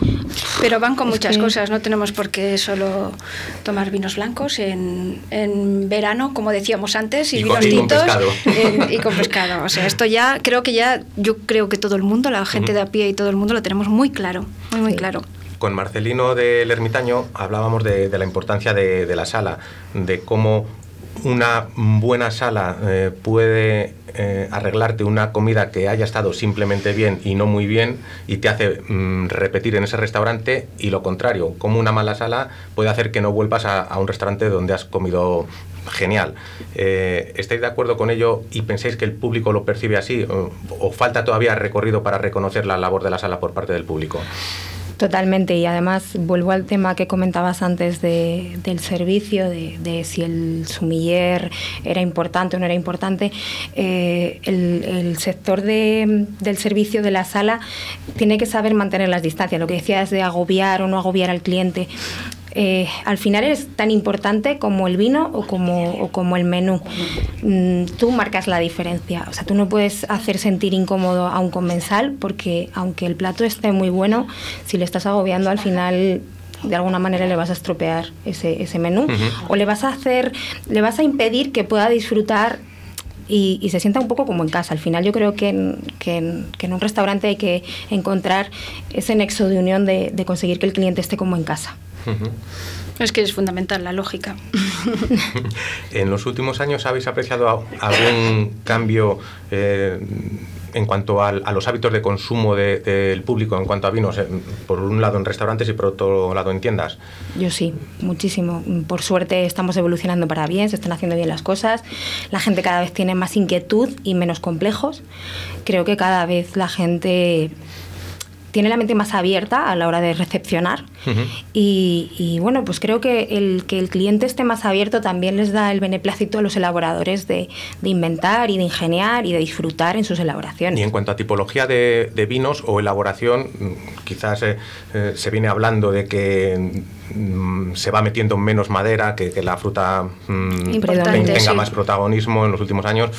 Pero van con Es muchas que- cosas, no tenemos por qué solo tomar vinos blancos en, en verano, como decíamos antes, y, Y con- vinos y tintos pescado. en- y con pescado. O sea, esto ya creo que ya, yo creo que todo el mundo, la gente de a pie y todo el mundo lo tenemos muy claro, muy muy Sí. claro. Con Marcelino del Ermitaño hablábamos de, la importancia de, la sala, de cómo una buena sala eh, puede eh, arreglarte una comida que haya estado simplemente bien y no muy bien y te hace mm, repetir en ese restaurante y lo contrario, como una mala sala puede hacer que no vuelvas a, a un restaurante donde has comido genial. Eh, ¿Estáis de acuerdo con ello y pensáis que el público lo percibe así o, o falta todavía recorrido para reconocer la labor de la sala por parte del público? Totalmente, y además vuelvo al tema que comentabas antes de, del servicio, de, si el sumiller era importante o no era importante. Eh, el, el, sector de, del servicio de la sala tiene que saber mantener las distancias, lo que decías de agobiar o no agobiar al cliente. Eh, al final es tan importante como el vino o como, o como el menú. Mm, tú marcas la diferencia. O sea, tú no puedes hacer sentir incómodo a un comensal porque aunque el plato esté muy bueno, si le estás agobiando al final de alguna manera le vas a estropear ese, ese menú uh -huh. o le vas a hacer, le vas a impedir que pueda disfrutar y, y, se sienta un poco como en casa. Al final yo creo que en, que en, que en un restaurante hay que encontrar ese nexo de unión de, de conseguir que el cliente esté como en casa. Uh -huh. Es que es fundamental la lógica. ¿En los últimos años habéis apreciado algún cambio eh, en cuanto a, a, los hábitos de consumo del de, público en cuanto a vinos? Eh, por un lado en restaurantes y por otro lado en tiendas. Yo sí, muchísimo. Por suerte estamos evolucionando para bien, se están haciendo bien las cosas. La gente cada vez tiene más inquietud y menos complejos. Creo que cada vez la gente tiene la mente más abierta a la hora de recepcionar uh -huh. y, y, bueno, pues creo que el que el cliente esté más abierto también les da el beneplácito a los elaboradores de, de inventar y de ingeniar y de disfrutar en sus elaboraciones. Y en cuanto a tipología de, de vinos o elaboración, quizás eh, eh, se viene hablando de que mm, se va metiendo menos madera, que, que la fruta mm, tenga sí. más protagonismo en los últimos años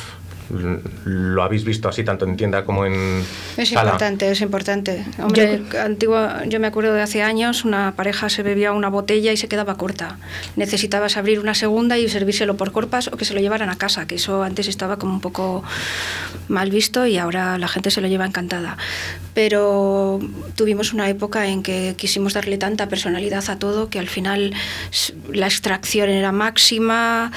lo habéis visto así tanto en tienda como en es sala. importante es importante. Hombre yo, antigua yo me acuerdo de hace años una pareja se bebía una botella y se quedaba corta. Necesitabas abrir una segunda y servírselo por corpas o que se lo llevaran a casa que eso antes estaba como un poco mal visto y ahora la gente se lo lleva encantada. Pero tuvimos una época en que quisimos darle tanta personalidad a todo que al final la extracción era máxima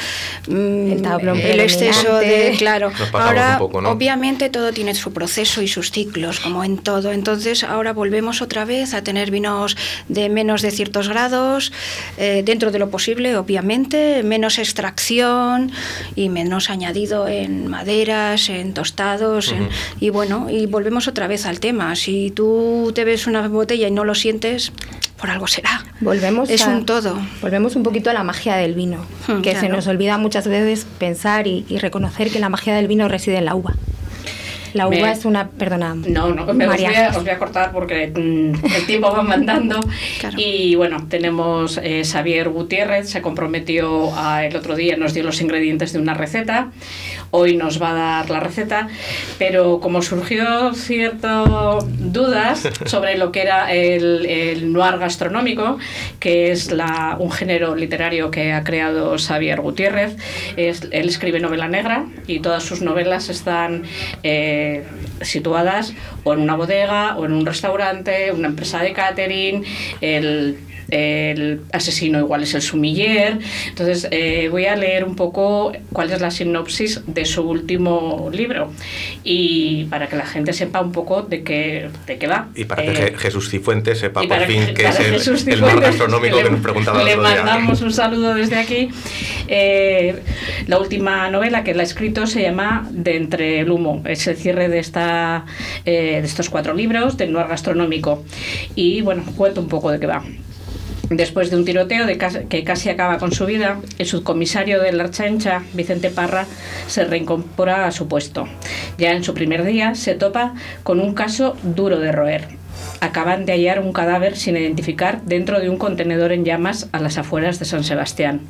el, tablón el exceso de claro ahora poco, ¿no? obviamente todo tiene su proceso y sus ciclos como en todo entonces ahora volvemos otra vez a tener vinos de menos de ciertos grados eh, dentro de lo posible obviamente menos extracción y menos añadido en maderas en tostados uh -huh. en, y bueno y volvemos otra vez al tema si tú te ves una botella y no lo sientes por algo será. Volvemos es a, un todo. Volvemos un poquito a la magia del vino, hmm, que claro. se nos olvida muchas veces pensar y, y, reconocer que la magia del vino reside en la uva. La uva me, es una, perdona. No, no, me María. Os, voy a, os voy a cortar porque mm, el tiempo va mandando. claro. Y bueno, tenemos eh, Xavier Gutiérrez, se comprometió a, el otro día, nos dio los ingredientes de una receta. Hoy nos va a dar la receta, pero como surgió ciertas dudas sobre lo que era el, el, noir gastronómico, que es la, un género literario que ha creado Xavier Gutiérrez, es, él escribe novela negra y todas sus novelas están. Eh, situadas o en una bodega o en un restaurante, una empresa de catering, el el asesino igual es el sumiller. Entonces eh, voy a leer un poco cuál es la sinopsis de su último libro y para que la gente sepa un poco de qué, de qué va. Y para que eh, Jesús Cifuentes sepa por fin que, es el, el mar gastronómico que, le, que, nos preguntaba Le mandamos un saludo desde aquí. Eh, la última novela que él ha escrito se llama De entre el humo. Es el cierre de, esta, de estos cuatro libros del noir gastronómico. Y bueno, cuento un poco de qué va. Después de un tiroteo que casi acaba con su vida, el subcomisario de la Archancha, Vicente Parra, se reincorpora a su puesto. Ya en su primer día se topa con un caso duro de roer. Acaban de hallar un cadáver sin identificar dentro de un contenedor en llamas a las afueras de San Sebastián.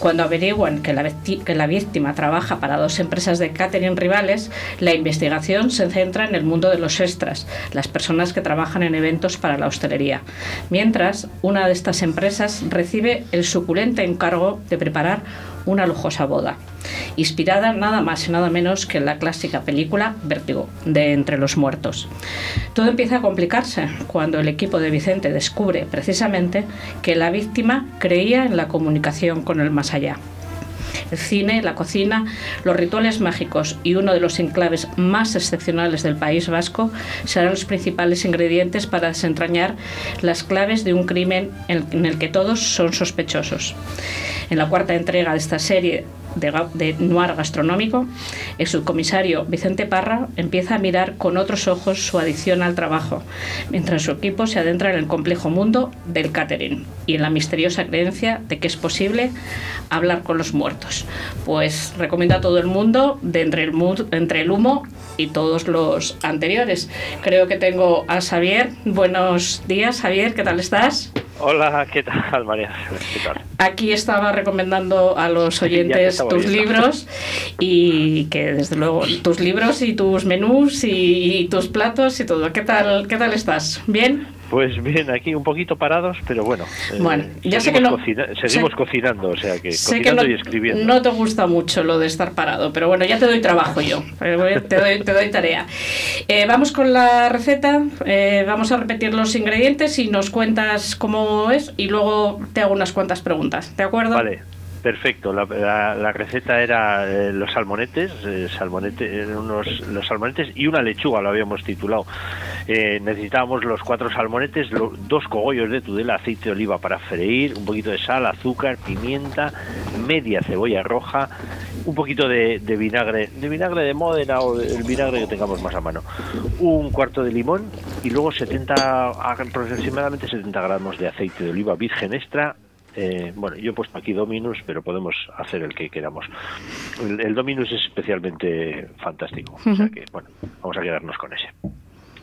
Cuando averiguan que la, víctima trabaja para dos empresas de catering rivales, la investigación se centra en el mundo de los extras, las personas que trabajan en eventos para la hostelería. Mientras, una de estas empresas recibe el suculente encargo de preparar una lujosa boda, inspirada nada más y nada menos que en la clásica película Vértigo, de Entre los Muertos. Todo empieza a complicarse cuando el equipo de Vicente descubre precisamente que la víctima creía en la comunicación con el más allá. El cine, la cocina, los rituales mágicos y uno de los enclaves más excepcionales del País Vasco serán los principales ingredientes para desentrañar las claves de un crimen en el que todos son sospechosos. En la cuarta entrega de esta serie de, de Noir Gastronómico, el subcomisario Vicente Parra empieza a mirar con otros ojos su adicción al trabajo, mientras su equipo se adentra en el complejo mundo del catering y en la misteriosa creencia de que es posible hablar con los muertos. Pues recomiendo a todo el mundo de entre el, mu- entre el humo y todos los anteriores. Creo que tengo a Xavier. Buenos días, Javier, ¿qué tal estás? Hola, ¿qué tal, María? ¿Qué tal? Aquí estaba recomendando a los oyentes tus viendo. libros y que desde luego tus libros y tus menús y, y tus platos y todo. ¿Qué tal, qué tal estás? ¿Bien? Pues bien, aquí un poquito parados, pero bueno. eh, Bueno, ya sé que no- cocina- seguimos sé- cocinando, o sea que Sé que cocinando no, y escribiendo. no te gusta mucho lo de estar parado, pero bueno, ya te doy trabajo yo. Eh, Te doy, te doy tarea. Eh, vamos con la receta. eh, vamos a repetir los ingredientes y nos cuentas cómo es y luego te hago unas cuantas preguntas. ¿De acuerdo? Vale, perfecto. La, la- la receta era eh, los salmonetes, eh, salmonete, eran unos, los salmonetes y una lechuga, lo habíamos titulado. Eh, necesitábamos los cuatro salmonetes, dos cogollos de tudela, aceite de oliva para freír, un poquito de sal, azúcar, pimienta, media cebolla roja, un poquito de, de vinagre, de vinagre de Módena o de- el vinagre que tengamos más a mano, un cuarto de limón y luego 70, aproximadamente 70 gramos de aceite de oliva virgen extra, eh, bueno, yo he puesto aquí Dominus, pero podemos hacer el que queramos. El, el Dominus es especialmente fantástico, o sea que, bueno, vamos a quedarnos con ese.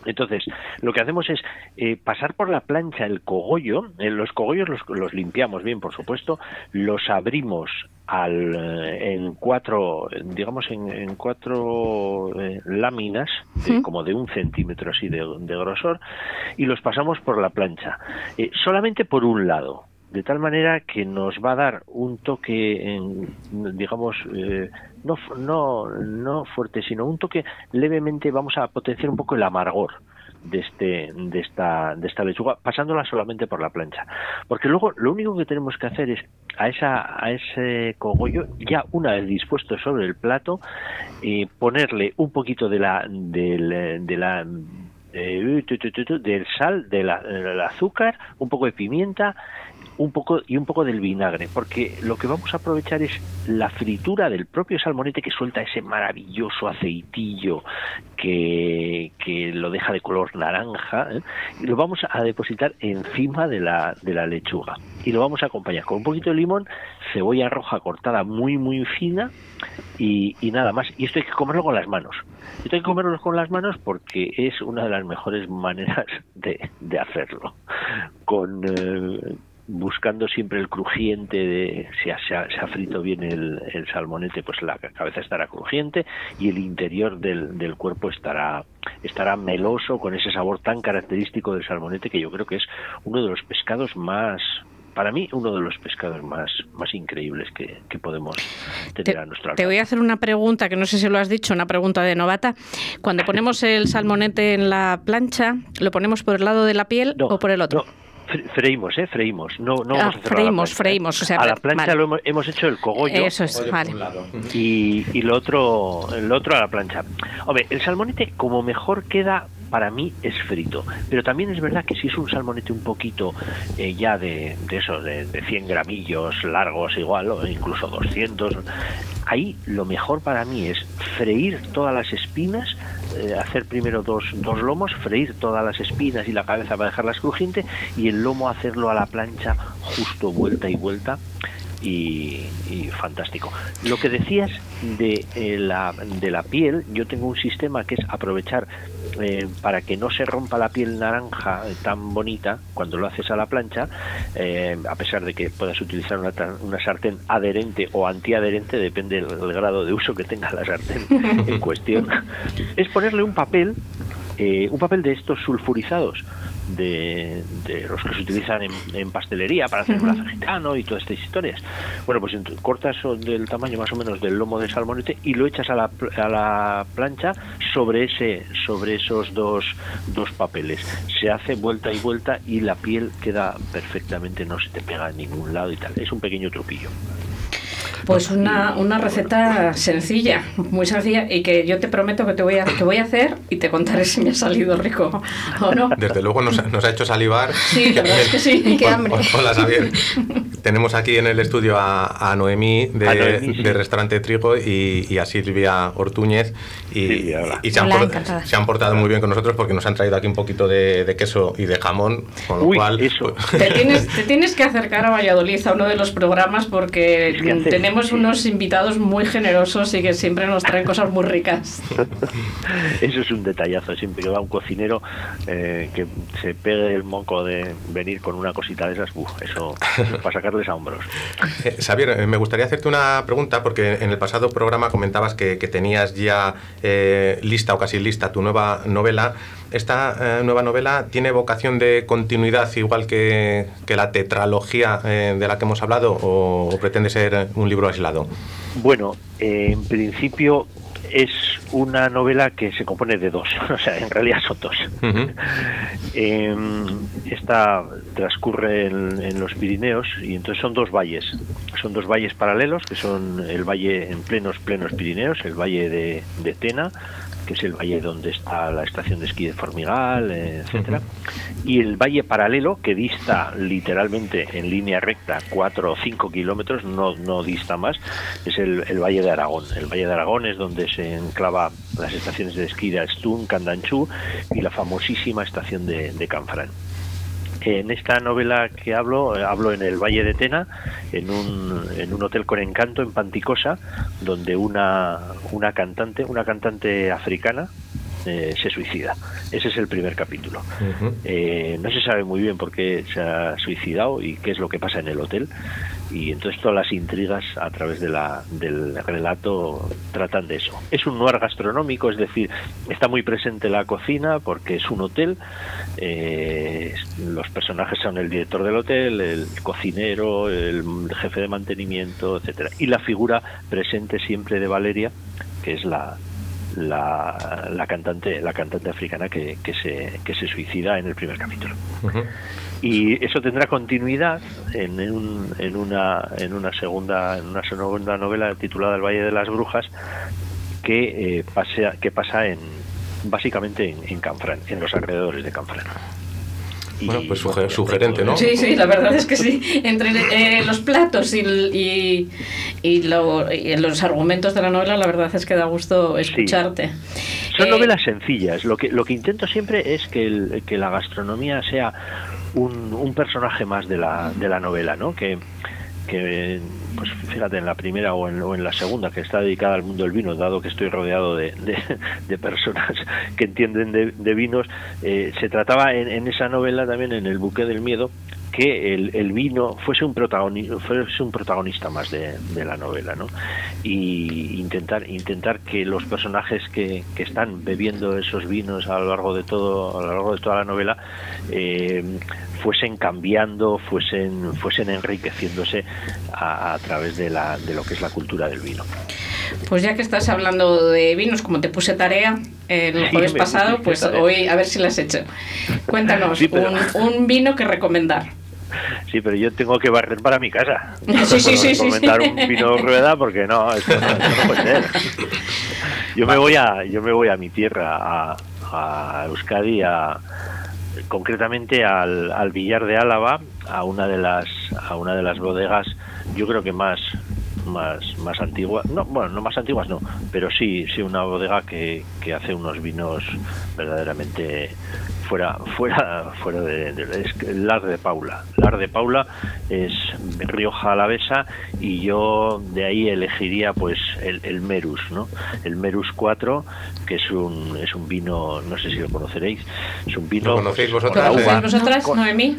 Entonces, lo que hacemos es eh, pasar por la plancha el cogollo. eh, los cogollos los, los limpiamos bien, por supuesto. Los abrimos al, eh, en cuatro, digamos, en, en cuatro eh, láminas, como de un centímetro así de, de grosor, y los pasamos por la plancha. Solamente por un lado de tal manera que nos va a dar un toque, digamos, eh, no, no, no fuerte, sino un toque levemente, vamos a potenciar un poco el amargor de este de esta de esta lechuga pasándola solamente por la plancha. Porque luego lo único que tenemos que hacer es a esa a ese cogollo ya una vez dispuesto sobre el plato eh, ponerle un poquito de la del, de la eh, del sal de del azúcar un poco de pimienta un poco y un poco del vinagre, porque lo que vamos a aprovechar es la fritura del propio salmonete que suelta ese maravilloso aceitillo que, que lo deja de color naranja, ¿eh? y lo vamos a depositar encima de la, de la lechuga y lo vamos a acompañar con un poquito de limón, cebolla roja cortada muy muy fina y, y nada más. Y esto hay que comerlo con las manos. Esto hay que comerlo con las manos porque es una de las mejores maneras de, de hacerlo. Con eh, buscando siempre el crujiente de si ha- se ha, se ha frito bien el, el salmonete, pues la cabeza estará crujiente y el interior del, del cuerpo estará estará meloso con ese sabor tan característico del salmonete que yo creo que es uno de los pescados más para mí uno de los pescados más más increíbles que, que podemos tener Te, a nuestro te voy a hacer una pregunta que no sé si lo has dicho, una pregunta de novata. Cuando ponemos el salmonete en la plancha, ¿lo ponemos por el lado de la piel No, o por el otro? no, freímos, ¿eh? Freímos. No, no Ah, freímos, plancha, ¿eh? freímos, o sea, a la plancha vale. lo hemos, hemos hecho el cogollo. Eso es, vale. y, y lo otro el otro a la plancha. Hombre, el salmonete como mejor queda para mí es frito, pero también es verdad que si es un salmonete un poquito eh, ya de, de eso, de, de 100 gramillos largos igual, o incluso 200, ahí lo mejor para mí es freír todas las espinas, eh, hacer primero dos, dos lomos, freír todas las espinas y la cabeza para dejarlas crujiente y el lomo hacerlo a la plancha justo vuelta y vuelta y, y fantástico. Lo que decías de, eh, la, de la piel, yo tengo un sistema que es aprovechar eh, para que no se rompa la piel naranja eh, tan bonita cuando lo haces a la plancha, eh, a pesar de que puedas utilizar una, una sartén adherente o antiadherente, depende del, del grado de uso que tenga la sartén en cuestión, es ponerle un papel, eh, un papel de estos sulfurizados de, de los que se utilizan en, en pastelería para hacer brazo gitano y todas estas historias. Bueno, pues cortas del tamaño más o menos del lomo de salmonete y lo echas a la, a la plancha sobre ese sobre esos dos, dos papeles. Se hace vuelta y vuelta y la piel queda perfectamente, no se te pega en ningún lado y tal. Es un pequeño truquillo. Pues una, una receta sencilla, muy sencilla, y que yo te prometo que te voy a, que voy a hacer y te contaré si me ha salido rico o no. Desde luego nos, nos ha hecho salivar. Sí, la verdad es que sí. Qué hambre. Hola, Xavier. tenemos aquí en el estudio a, a Noemí, de, A Noemí, sí. de Restaurante Trigo y, y a Silvia Ortúñez. Y, Sí, y se, han Hola, por- se han portado muy bien con nosotros porque nos han traído aquí un poquito de, de queso y de jamón, con lo Uy, cual... eso. Te tienes, te tienes que acercar a Valladolid a uno de los programas porque Es que hace- tenemos unos invitados muy generosos y que siempre nos traen cosas muy ricas. Eso es un detallazo, siempre que va un cocinero eh, que se pegue el moco de venir con una cosita de esas, eso, eso es para sacarles a hombros. Eh, Xavier, eh, me gustaría hacerte una pregunta porque en el pasado programa comentabas que, que tenías ya eh, lista o casi lista tu nueva novela. ¿Esta eh, nueva novela tiene vocación de continuidad igual que, que la tetralogía eh, de la que hemos hablado o, o pretende ser un libro aislado? Bueno, en principio es una novela que se compone de dos, o sea, en realidad son dos. Eh, esta transcurre en, en los Pirineos y entonces son dos valles. Son dos valles paralelos, que son el valle en plenos, plenos Pirineos, el valle de, de Tena, que es el valle donde está la estación de esquí de Formigal, eh, etcétera, y el valle paralelo que dista literalmente en línea recta 4 o 5 kilómetros, no, no dista más, es el, el valle de Aragón. El valle de Aragón es donde se enclava las estaciones de esquí de Astún, Candanchú y la famosísima estación de, de Canfrán. En esta novela que hablo, eh, hablo en el Valle de Tena, en un, en un hotel con encanto en Panticosa, donde una, una cantante, una cantante africana, eh, se suicida. Ese es el primer capítulo. Eh, no se sabe muy bien por qué se ha suicidado y qué es lo que pasa en el hotel. Y entonces todas las intrigas a través de la, del relato tratan de eso. Es un noir gastronómico, es decir, está muy presente la cocina porque es un hotel. eh, los personajes son el director del hotel, el cocinero, el jefe de mantenimiento, etcétera Y la figura presente siempre de Valeria, que es la, la, la cantante la cantante africana que, que se, que se suicida en el primer capítulo. Y eso tendrá continuidad en, un- en una en una segunda en una segunda novela titulada El Valle de las Brujas que eh, pasea- que pasa en básicamente en, en Canfrán en los alrededores de Canfrán Y, Bueno, pues sugerente, ¿no? Sí, sí, la verdad es que sí. Entre eh, los platos y, y, y lo- y los argumentos de la novela, la verdad es que da gusto escucharte. Son Eh, novelas sencillas. Lo que, lo que intento siempre es que, el- que la gastronomía sea un, un personaje más de la, de la novela, ¿no? Que, que, pues fíjate, en la primera o en, o en la segunda, que está dedicada al mundo del vino, dado que estoy rodeado de, de- personas que entienden de, de vinos, eh, se trataba en esa novela también, en El buque del miedo, que el, el vino fuese un, protagoni- fuese un protagonista más de, la novela, ¿no? Y intentar, intentar que los personajes que, que están bebiendo esos vinos a lo largo de todo, a lo largo de toda la novela, eh, fuesen cambiando, fuesen, fuesen enriqueciéndose a, a través de, la, de lo que es la cultura del vino. Pues ya que estás hablando de vinos, como te puse tarea el jueves pasado, pues hoy a ver si la has hecho. Cuéntanos, Sí, pero- un, un vino que recomendar. Sí, pero yo tengo que barrer para mi casa. Sí, sí, sí, sí, Comentar sí. un vino rueda porque no, esto no, esto no puede ser. Yo me voy a, yo me voy a mi tierra, a, a Euskadi, a, concretamente al, al Villar de Álava, a una de las, a una de las bodegas, yo creo que más más más antiguas no bueno no más antiguas no. Pero sí sí una bodega que, que hace unos vinos verdaderamente fuera fuera fuera de, de- es que Lar de Paula. Lar de Paula es Rioja Alavesa y yo de ahí elegiría pues el, el Merus no el Merus 4 que es un es un vino no sé si lo conoceréis es un vino ¿Lo conocéis pues, vosotras? con ¿Lo agua. conocéis vosotras, Con- Noemí?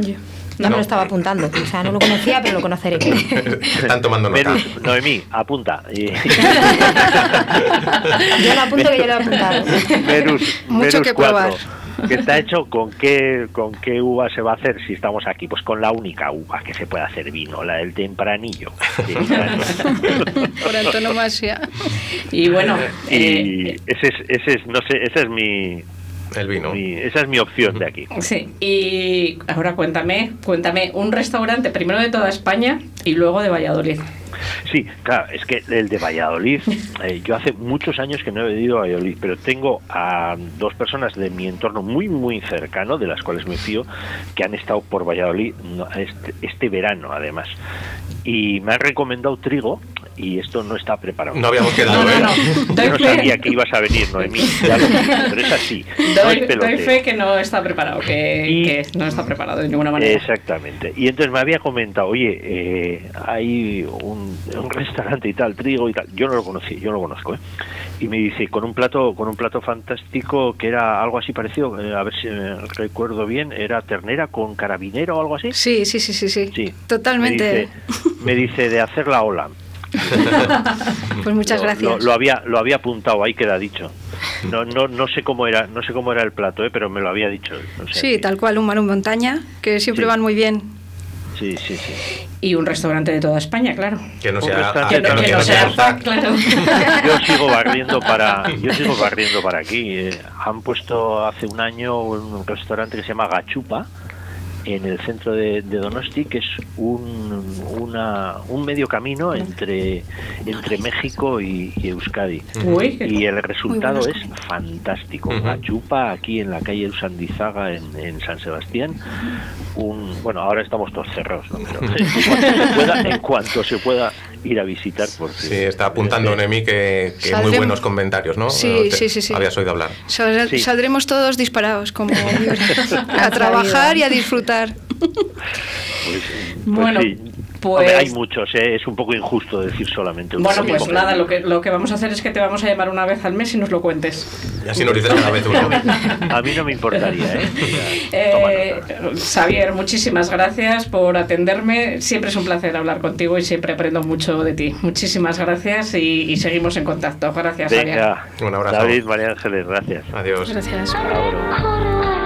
No, No. me lo estaba apuntando. O sea, no lo conocía, pero lo conoceré. Están tomando nota. Merus, Noemí, apunta. Yo lo apunto que yo lo he apuntado. Merus, Mucho Merus que 4, probar. que está hecho con qué con qué uva se va a hacer si estamos aquí pues con la única uva que se puede hacer vino la del tempranillo Tempranillo. Por antonomasia. Y bueno, eh, y ese es ese es no sé ese es mi El vino. Mi- esa es mi opción de aquí. Sí, y ahora cuéntame, cuéntame un restaurante primero de toda España y luego de Valladolid. Sí, claro, es que el de Valladolid, eh, yo hace muchos años que no he ido a Valladolid, pero tengo a dos personas de mi entorno muy, muy cercano, de las cuales me fío, que han estado por Valladolid este, este verano, además. Y me han recomendado trigo, y esto no está preparado. No habíamos quedado, No, ¿eh? no, no. Yo no sabía que ibas a venir, Noemí, ya lo pero es así. No es Doy, peloteo. fe que no está preparado, que, Y- que no está preparado de ninguna manera. Exactamente. Y entonces me había comentado, oye, eh, hay un, un restaurante y tal, trigo y tal. Yo no lo conocí, yo no lo conozco. ¿eh? Y me dice, con un plato con un plato fantástico que era algo así parecido, eh, a ver si me recuerdo bien, era ternera con carabinero o algo así. Sí, sí, sí, sí, sí. Sí. Totalmente. Me dice, me dice de hacer la ola. Pues muchas Lo- gracias. Lo, lo había lo había apuntado, ahí queda dicho. No no no sé cómo era, no sé cómo era el plato, ¿eh? pero me lo había dicho. o sea Sí, tal cual, un mar en montaña, que siempre Sí. van muy bien. Sí, sí, sí. Y un restaurante de toda España, claro. Que no sea... Que no, que que no no sea claro. yo sigo barriendo para yo sigo barriendo para aquí Eh, han puesto hace un año un restaurante que se llama Gachupa en el centro de, de Donosti que es un, una, un medio camino entre entre México y, y Euskadi. Uy, y el resultado es fantástico. Ujú. Gachupa aquí en la calle Usandizaga en, en San Sebastián un bueno ahora estamos todos cerrados ¿no? pero en cuanto se pueda en cuanto se pueda ir a visitar porque Sí, está apuntando Nemi que, que muy Saldremos- buenos comentarios, ¿no? Sí, Te- sí, sí, sí. Habías oído hablar. Sal- Sí. Saldremos todos disparados, como a trabajar y a disfrutar. Pues, pues Bueno, sí. Pues- Hombre, hay muchos, ¿eh? es un poco injusto decir solamente uno. Bueno, pues nada, lo que, lo que vamos a hacer es que te vamos a llamar una vez al mes y nos lo cuentes. Y así nos dices cada vez uno. A mí no me importaría, ¿eh? Eh. Xavier, muchísimas gracias por atenderme. Siempre es un placer hablar contigo y siempre aprendo mucho de ti. Muchísimas gracias y, y seguimos en contacto. Gracias, Xavier. Venga, Un abrazo. David, María Ángeles, gracias. Adiós. Gracias. Ahora.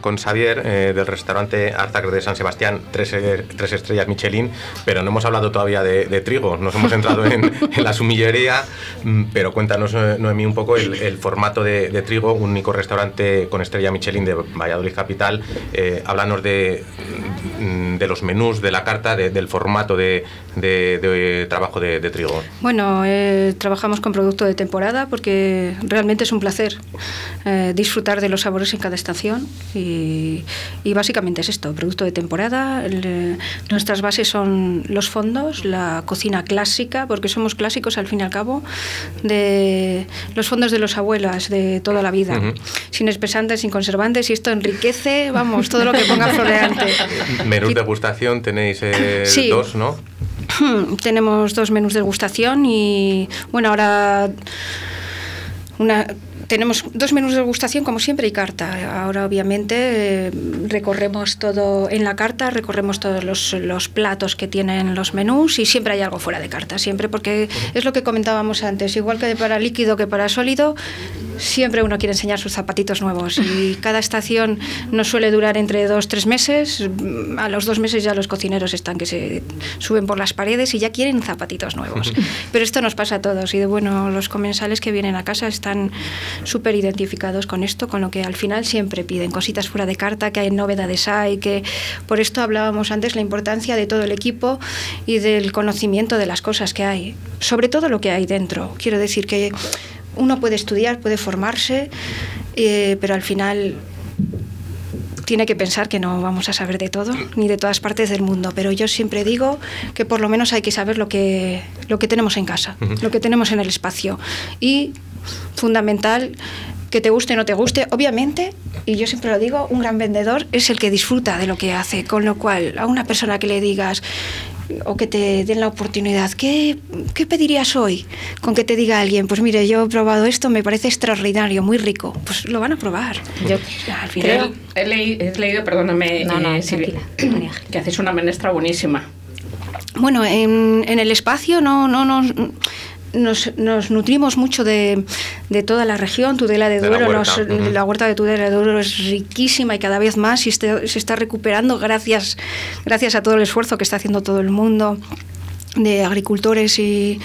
Con, Xavier eh, del restaurante Arzac de San Sebastián, tres, eh, tres estrellas Michelin, pero no hemos hablado todavía de, trigo. Nos hemos centrado en, la sumillería, mm, pero cuéntanos, eh, Noemí, un poco el, formato de, trigo, único restaurante con estrella Michelin de Valladolid Capital. Háblanos de, mm, de los menús, de la carta, de- del formato de, de- de trabajo de, de trigo. Bueno, eh, trabajamos con producto de temporada porque realmente es un placer eh, disfrutar de los sabores en cada estación y, y básicamente es esto, producto de temporada. El, eh, nuestras bases son los fondos, la cocina clásica, porque somos clásicos al fin y al cabo, de los fondos de los abuelas de toda la vida, sin espesantes, sin conservantes y esto enriquece, vamos, todo lo que ponga floreante. Menús degustación tenéis eh, Sí. dos, ¿no? Tenemos dos menús de degustación y bueno, ahora una tenemos dos menús de degustación como siempre y carta. Ahora obviamente eh, recorremos todo en la carta, recorremos todos los, los platos que tienen los menús y siempre hay algo fuera de carta, siempre porque es lo que comentábamos antes, igual que para líquido que para sólido, siempre uno quiere enseñar sus zapatitos nuevos y cada estación nos suele durar entre dos, tres meses. A los dos meses ya los cocineros están que se suben por las paredes y ya quieren zapatitos nuevos. Pero esto nos pasa a todos y de bueno, los comensales que vienen a casa están súper identificados con esto, con lo que al final siempre piden cositas fuera de carta, que hay novedades hay, que por esto hablábamos antes la importancia de todo el equipo y del conocimiento de las cosas que hay, sobre todo lo que hay dentro. Quiero decir que uno puede estudiar, puede formarse, eh, pero al final tiene que pensar que no vamos a saber de todo, ni de todas partes del mundo, pero yo siempre digo que por lo menos hay que saber lo que, lo que tenemos en casa, lo que tenemos en el espacio. Y fundamental, que te guste o no te guste, obviamente, y yo siempre lo digo, un gran vendedor es el que disfruta de lo que hace, con lo cual a una persona que le digas, o que te den la oportunidad. ¿Qué, ¿Qué pedirías hoy? Con que te diga alguien, pues mire, yo he probado esto, me parece extraordinario, muy rico. Pues lo van a probar. Yo Al final, He, leí- he leído, perdóname, No, no, eh, Silvia, que hacéis una menestra buenísima. Bueno, en, en el espacio no, no, no, nos, nos nutrimos mucho de, de toda la región. Tudela de De la Duero, huerta, nos- ujú. la huerta de Tudela de Duero es riquísima y cada vez más y este- se está recuperando gracias, gracias a todo el esfuerzo que está haciendo todo el mundo de agricultores y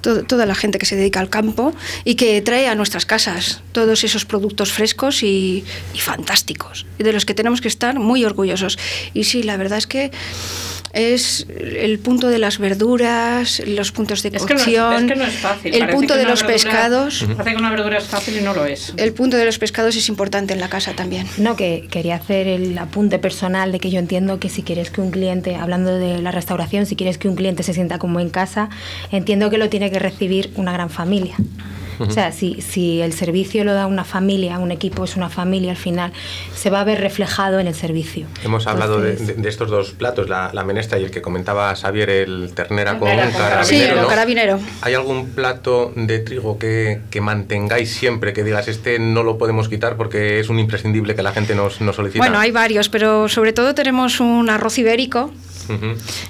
to- toda la gente que se dedica al campo y que trae a nuestras casas todos esos productos frescos y, y fantásticos, de los que tenemos que estar muy orgullosos. Y sí, la verdad es que es el punto de las verduras, los puntos de Es que, no es, cocción, es que no es fácil. el Parece punto de los verdura- pescados. Parece que una verdura es fácil y no lo es. El punto de los pescados es importante en la casa también. No, que quería hacer el apunte personal de que yo entiendo que si quieres que un cliente, hablando de la restauración, si quieres que un cliente se sienta como en casa, entiendo que lo tiene que recibir una gran familia. O sea, si, si el servicio lo da una familia, un equipo es una familia, al final se va a ver reflejado en el servicio. Hemos hablado de, Entonces, de- de estos dos platos, la, la menestra y el que comentaba Xavier, el ternera con carabinero. Sí, ¿no? carabinero. ¿Hay algún plato de trigo que, que mantengáis siempre, que digas, este no lo podemos quitar porque es un imprescindible que la gente nos, nos solicita? Bueno, hay varios, pero sobre todo tenemos un arroz ibérico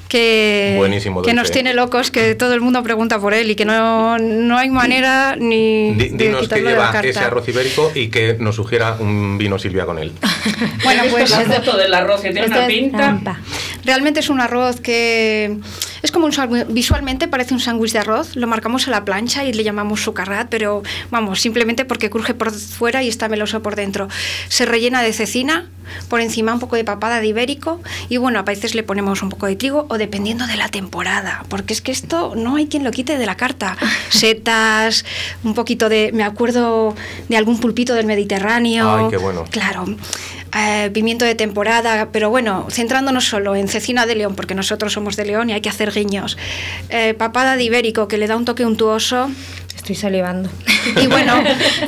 Que, Buenísimo que nos tiene locos, que todo el mundo pregunta por él y que no, no hay manera ni Di- de Dinos qué quitarlo de la lleva carta. ese arroz ibérico y que nos sugiera un vino Silvia con él. Bueno, pues la foto del arroz que tiene esto una pinta. trampa. realmente es un arroz que es como un visualmente parece un sándwich de arroz, lo marcamos a la plancha y le llamamos sucarrat, pero vamos, simplemente porque cruje por fuera y está meloso por dentro. Se rellena de cecina, por encima un poco de papada de ibérico y bueno, a veces le ponemos un poco de trigo o dependiendo de la temporada, porque es que esto no hay quien lo quite de la carta. Setas, un poquito de, me acuerdo de algún pulpito del Mediterráneo. Ay, qué bueno. Claro. Eh, pimiento de temporada, pero bueno, centrándonos solo en cecina de león, porque nosotros somos de león y hay que hacer guiños. Eh, papada de ibérico, que le da un toque untuoso. Estoy salivando. Y bueno,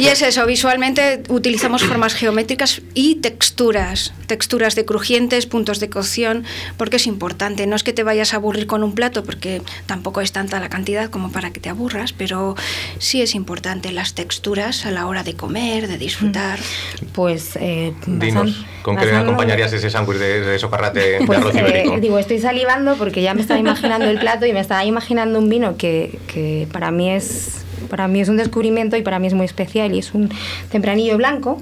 y es eso, visualmente utilizamos formas geométricas y texturas, texturas de crujientes, puntos de cocción, porque es importante. No es que te vayas a aburrir con un plato, porque tampoco es tanta la cantidad como para que te aburras, pero sí es importante las texturas a la hora de comer, de disfrutar. Pues eh, Dinos, ¿con qué basando- acompañarías ese sándwich de, de socarrate de Pues, arroz eh, ibérico? digo, estoy salivando porque ya me estaba imaginando el plato y me estaba imaginando un vino que, que para mí es para mí es un descubrimiento y para mí es muy especial y es un tempranillo blanco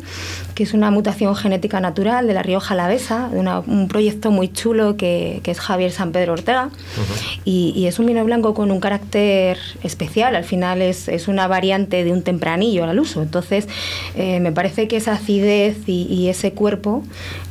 que es una mutación genética natural de la Rioja Alavesa, de una- un proyecto muy chulo que, que es Javier San Pedro Ortega. Y, y es un vino blanco con un carácter especial, al final es, es una variante de un tempranillo al uso, entonces eh, me parece que esa acidez y, y ese cuerpo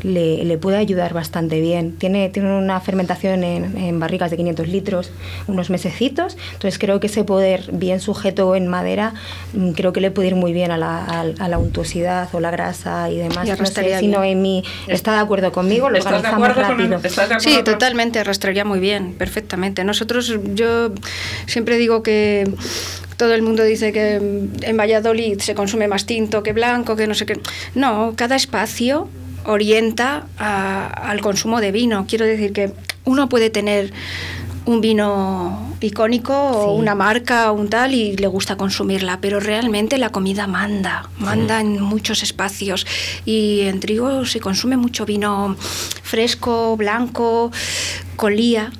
le, le puede ayudar bastante bien. Tiene, tiene una fermentación en, en barricas de 500 litros, unos mesecitos, entonces creo que ese poder bien sujeto en madera, mm, creo que le puede ir muy bien a la, a- a la untuosidad o la grasa y demás. Y no sé arrastraría si. Noemi está de acuerdo conmigo, lo ¿Estás de organizamos acuerdo con el- rápido. estás de acuerdo Sí, con- totalmente, arrastraría muy bien, perfectamente. Nosotros, yo siempre digo que todo el mundo dice que en Valladolid se consume más tinto que blanco, que no sé qué. No, cada espacio orienta a- al consumo de vino. Quiero decir que uno puede tener un vino icónico o una marca o un tal y le gusta consumirla, pero realmente la comida manda, manda en muchos espacios. Y en trigo se consume mucho vino fresco, blanco, colía,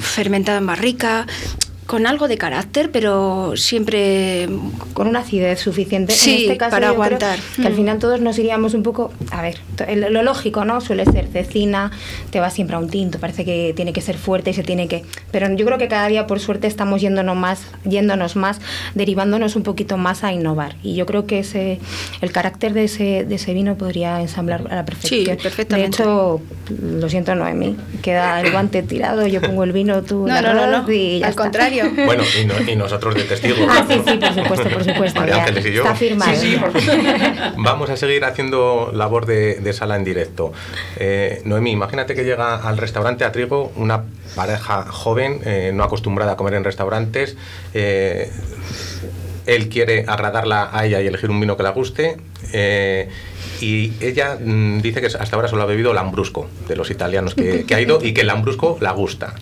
fermentado en barrica, con algo de carácter, pero siempre con una acidez suficiente. Sí, en este caso, para aguantar. Que al Mm. final todos nos iríamos un poco. A ver, lo lógico, ¿no? Suele ser cecina, te va siempre a un tinto, parece que tiene que ser fuerte y se tiene que. Pero yo creo que cada día, por suerte, estamos yéndonos más, yéndonos más, derivándonos un poquito más a innovar. Y yo creo que ese, el carácter de ese, de ese vino podría ensamblar a la perfección. perfectamente. De hecho, lo siento, Noemí, queda el guante tirado, yo pongo el vino, tú No, no, no, no, y ya al está. contrario. Bueno, y, no- y nosotros de testigos. Ah, sí, sí, por supuesto, por supuesto. María Ángeles y yo. Está firmado. Sí, sí, por Vamos a seguir haciendo labor de, de sala en directo. Eh, Noemí, imagínate que llega al restaurante a Trigo una pareja joven, eh, no acostumbrada a comer en restaurantes. eh, él quiere agradarla a ella y elegir un vino que le guste. eh, y ella mm, dice que hasta ahora solo ha bebido Lambrusco, de los italianos que, que ha ido, y que el Lambrusco la gusta.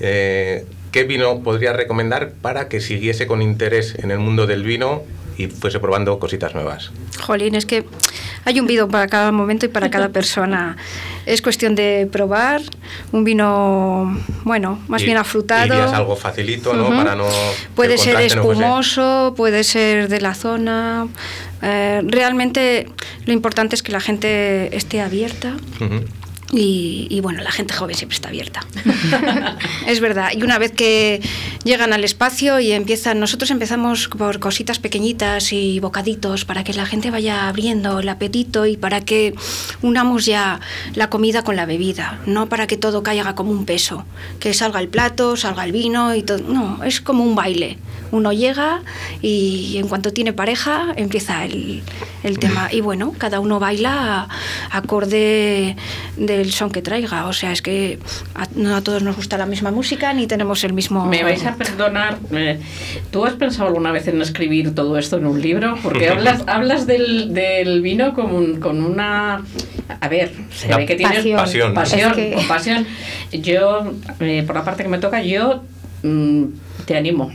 Eh, ¿Qué vino podría recomendar para que siguiese con interés en el mundo del vino y fuese probando cositas nuevas? Jolín, es que hay un vino para cada momento y para cada persona. Es cuestión de probar un vino, bueno, más Y- bien afrutado. irías algo facilito, ¿no? Ujú. Para no... Puede ser contraste no espumoso, puede ser de la zona. Eh, realmente lo importante es que la gente esté abierta Ujú. Y, y, bueno, la gente joven siempre está abierta. es verdad. Y una vez que llegan al espacio y empiezan, nosotros empezamos por cositas pequeñitas y bocaditos para que la gente vaya abriendo el apetito y para que unamos ya la comida con la bebida, no para que todo caiga como un peso, que salga el plato, salga el vino y todo. No, es como un baile. Uno llega y en cuanto tiene pareja empieza el, el tema. Y bueno, cada uno baila acorde del son que traiga. O sea, es que a- no a todos nos gusta la misma música ni tenemos el mismo... Me vais a perdonar. eh, ¿Tú has pensado alguna vez en escribir todo esto en un libro? Porque hablas, hablas del, del vino con, un- con una. A ver, se Una ve que tienes pasión. Pasión. pasión, Es que- con pasión. Yo, eh, por la parte que me toca, yo mm, te animo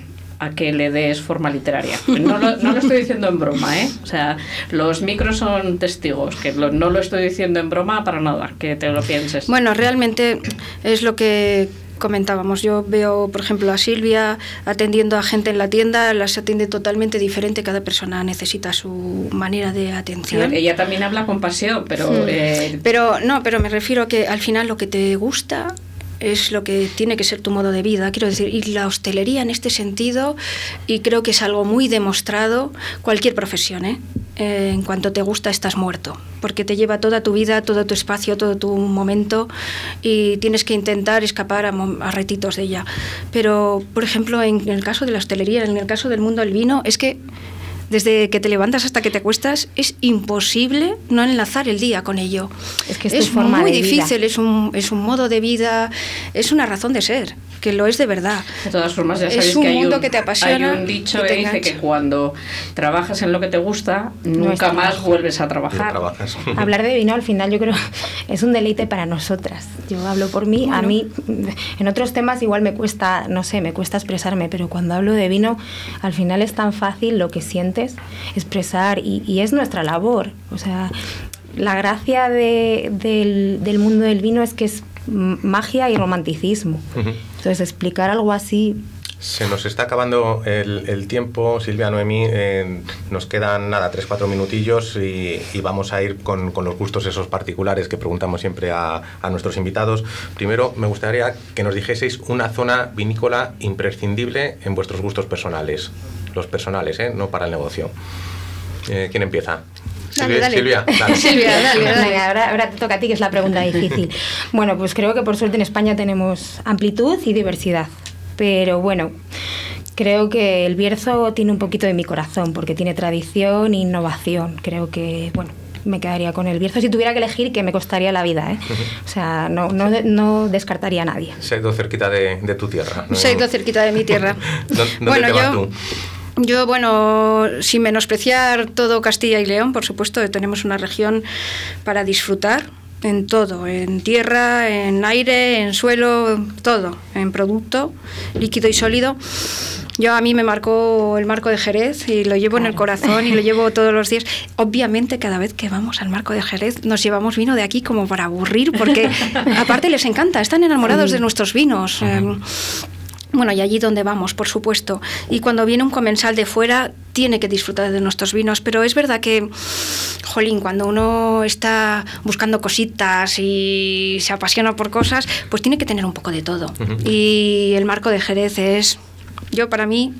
a que le des forma literaria. No lo, no lo estoy diciendo en broma, ¿eh? O sea, los micros son testigos, que lo- no lo estoy diciendo en broma para nada, que te lo pienses. Bueno, realmente es lo que comentábamos. Yo veo, por ejemplo, a Silvia atendiendo a gente en la tienda, las atiende totalmente diferente, cada persona necesita su manera de atención. Ella también habla con pasión, pero... Mm. eh, Pero no, pero me refiero a que al final lo que te gusta es lo que tiene que ser tu modo de vida, quiero decir, y la hostelería en este sentido, y creo que es algo muy demostrado, cualquier profesión, ¿eh? Eh, en cuanto te gusta estás muerto, porque te lleva toda tu vida, todo tu espacio, todo tu momento, y tienes que intentar escapar a, a retitos de ella. Pero, por ejemplo, en el caso de la hostelería, en el caso del mundo del vino, es que desde que te levantas hasta que te acuestas, es imposible no enlazar el día con ello. Es que es forma muy de vida. difícil, es un, es un modo de vida, es una razón de ser, que lo es de verdad. De todas formas, ya Es sabéis un que hay mundo un, que te apasiona Hay un dicho te que dice que cuando trabajas en lo que te gusta, nunca está más vuelves a No trabajar. Hablar de vino al final yo creo es un deleite para nosotras. Yo hablo por mí, a mí en otros temas igual me cuesta, no sé, me cuesta expresarme, pero cuando hablo de vino al final es tan fácil lo que sientes expresar y, y es nuestra labor. O sea, la gracia de- del, del mundo del vino es que es magia y romanticismo. Ujú. Entonces explicar algo así Se nos está acabando el, tiempo, Silvia, Noemí. eh, nos quedan nada, 3-4 minutillos y, vamos a ir con, los gustos esos particulares que preguntamos siempre a, a nuestros invitados. Primero, me gustaría que nos dijeseis una zona vinícola imprescindible en vuestros gustos personales. Los personales, ¿eh? no para el negocio. Eh, ¿Quién empieza? Dale, Silvia, dale. Silvia, dale. Silvia, dale, ahora, ahora te toca a ti, que es la pregunta difícil. Bueno, pues creo que por suerte en España tenemos amplitud y diversidad. Pero bueno, creo que el Bierzo tiene un poquito de mi corazón, porque tiene tradición e innovación. Creo que, bueno, me quedaría con el Bierzo. Si tuviera que elegir, que me costaría la vida, ¿eh? O sea, no, no, no descartaría a nadie. Se ha ido cerquita de, de tu tierra. ¿no? Se ha ido cerquita de mi tierra. ¿Dó- ¿Dónde Bueno, te vas yo- tú? Yo, bueno, sin menospreciar todo Castilla y León, por supuesto, tenemos una región para disfrutar en todo, en tierra, en aire, en suelo, todo, en producto líquido y sólido. Yo a mí me marcó el marco de Jerez y lo llevo en el corazón y lo llevo todos los días. Obviamente cada vez que vamos al marco de Jerez nos llevamos vino de aquí como para aburrir porque aparte les encanta, están enamorados de nuestros vinos. Bueno, y allí donde vamos, por supuesto. Y cuando viene un comensal de fuera, tiene que disfrutar de nuestros vinos. Pero es verdad que, jolín, cuando uno está buscando cositas y se apasiona por cosas, pues tiene que tener un poco de todo. Y el marco de Jerez es, yo para mí,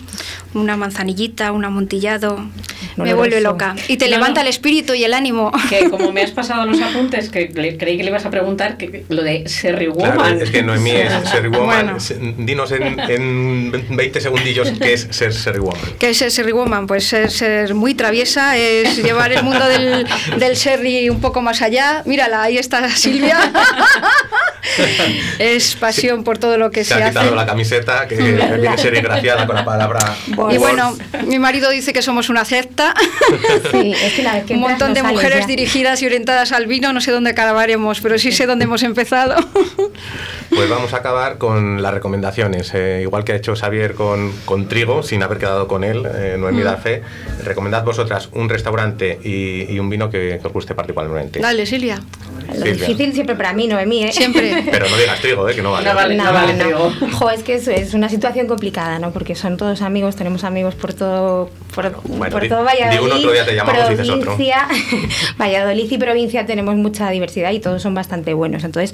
una manzanillita, un amontillado, me Oloroso. vuelve loca. Y te No, levanta no. el espíritu y el ánimo. Que como me has pasado los apuntes, que le- creí que le ibas a preguntar que, lo de Serry Claro, Woman. es que Noemí es Sherry Woman. Bueno. Dinos en, en 20 segundillos qué es ser Sherry Woman. ¿Qué es ser Sherry Woman? Pues ser, ser muy traviesa, es llevar el mundo del, del Sherry un poco más allá. Mírala, ahí está Silvia. es pasión por todo lo que Se se, ha hace. quitado la camiseta, que viene Sherry desgraciada con la palabra. Y bueno, mi marido dice que somos una secta. Sí, es que vez que Un montón no de mujeres ya. dirigidas y orientadas al vino. No sé dónde acabaremos, pero sí sé dónde hemos empezado. Pues vamos a acabar con las recomendaciones. Eh, igual que ha hecho Xavier con, con Trigo, sin haber quedado con él, eh, Noemí Mm. Darfe, recomendad vosotras un restaurante y, y un vino que, que os guste particularmente. Dale, Silvia. Lo Silvia. difícil siempre para mí, Noemí, ¿eh? Siempre. Pero no digas Trigo, eh, que no vale. No vale. No, trigo. Jo, es que es, es una situación complicada, ¿no? Porque son todos amigos, tenemos amigos por todo, por, Bueno, por di- todo di Valladolid, uno, otro día te llamamos y dices otro. provincia, Valladolid y provincia tenemos mucha diversidad y todos son bastante buenos. Entonces,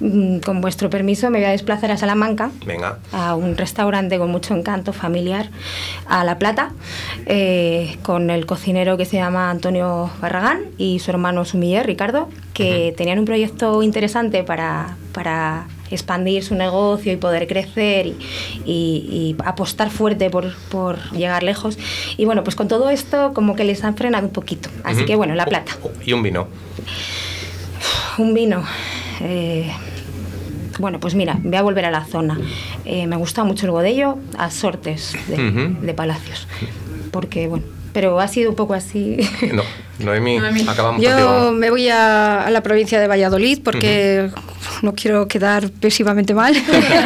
mm, con vuestro permiso, me voy a desplazar a Salamanca Venga. a un restaurante con mucho encanto familiar a La Plata eh, con el cocinero que se llama Antonio Barragán y su hermano Sumiller, Ricardo, que tenían un proyecto interesante para, para expandir su negocio y poder crecer y, y- y apostar fuerte por, por llegar lejos. Y bueno, pues con todo esto como que les han frenado un poquito. Así que bueno, La Plata. Oh, oh, Y un vino. Un vino. eh, bueno, pues mira, voy a volver a la zona. Eh, me gusta mucho el Godello a Sortes de Palacios. Porque, bueno, pero ha sido un poco así. No, Noemí, acabamos Yo contigo. me voy a, a la provincia de Valladolid porque no quiero quedar pésimamente mal.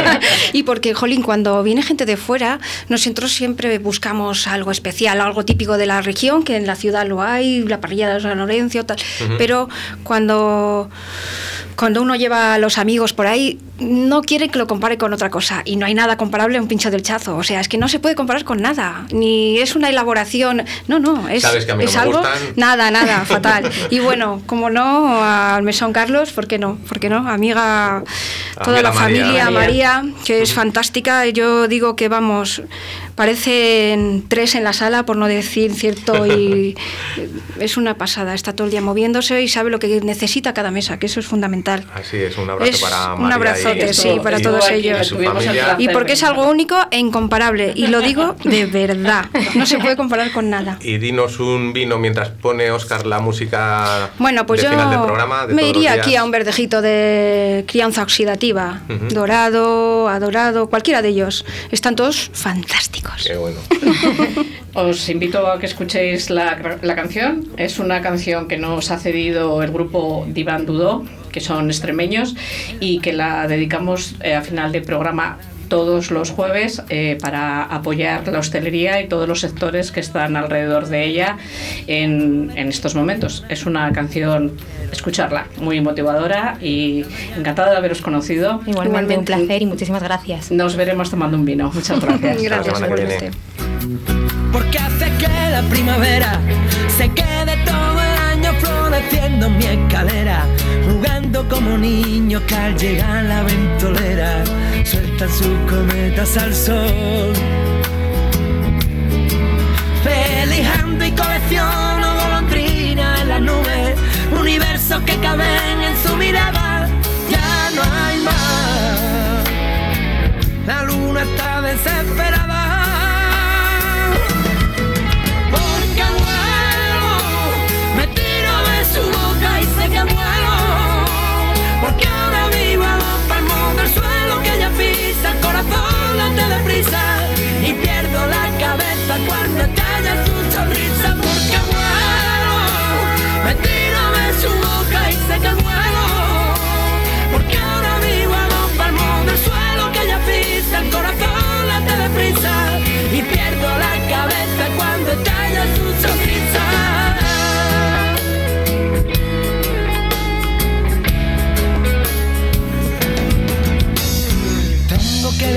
y porque, jolín, cuando viene gente de fuera, nosotros siempre buscamos algo especial, algo típico de la región, que en la ciudad lo hay, la parrilla de San Lorenzo, tal. Pero cuando, cuando uno lleva a los amigos por ahí, no quiere que lo compare con otra cosa. Y no hay nada comparable a un pincho del chazo. O sea, es que no se puede comparar con nada. Ni es una elaboración. No, no. Es, Sabes que a mí no es me algo. gustan. Nada, nada, fatal. Y bueno, como no, al mesón Carlos, ¿por qué no? ¿Por qué no? Amiga, toda Amiga la María. familia, María. María, que es fantástica. Yo digo que vamos, parecen tres en la sala, por no decir cierto, y es una pasada. Está todo el día moviéndose y sabe lo que necesita cada mesa, que eso es fundamental. Así es, un abrazo Es para un María. abrazote, y- sí, para y- todos y ellos. Y porque es algo único e incomparable. Y lo digo de verdad. No se puede comparar con nada. Y dinos un vino mientras pone Oscar la música Bueno, pues de yo final del programa. de me iría aquí a un verdejito de crianza oxidativa. Dorado, adorado, cualquiera de ellos. Están todos fantásticos. Qué bueno. Os invito a que escuchéis la, la canción. Es una canción que nos ha cedido el grupo Divan Dudó, que son extremeños, y que la dedicamos eh, a final del programa todos los jueves eh, para apoyar la hostelería y todos los sectores que están alrededor de ella en, en estos momentos. Es una canción, escucharla, muy motivadora y encantada de haberos conocido. Igualmente, un placer y muchísimas gracias. Nos veremos tomando un vino. Muchas gracias. Gracias, igualmente. Porque hace que la primavera se quede todo en mi escalera, jugando como niños que al llegar la ventolera sueltan sus cometas al sol. Felijando y colecciono golondrinas en las nubes, universos que caben en su mirada, ya no hay más. La luna está desesperada. Corazón late deprisa y pierdo la cabeza cuando estalla su sonrisa. Porque muero, me tiro de su boca y sé que muero. Porque ahora vivo a dos palmos del suelo que ella pisa, el corazón late deprisa y pierdo la cabeza cuando estalla su sonrisa.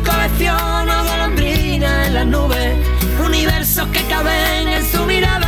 Colecciono golondrinas en las nubes, universos que caben en su mirada,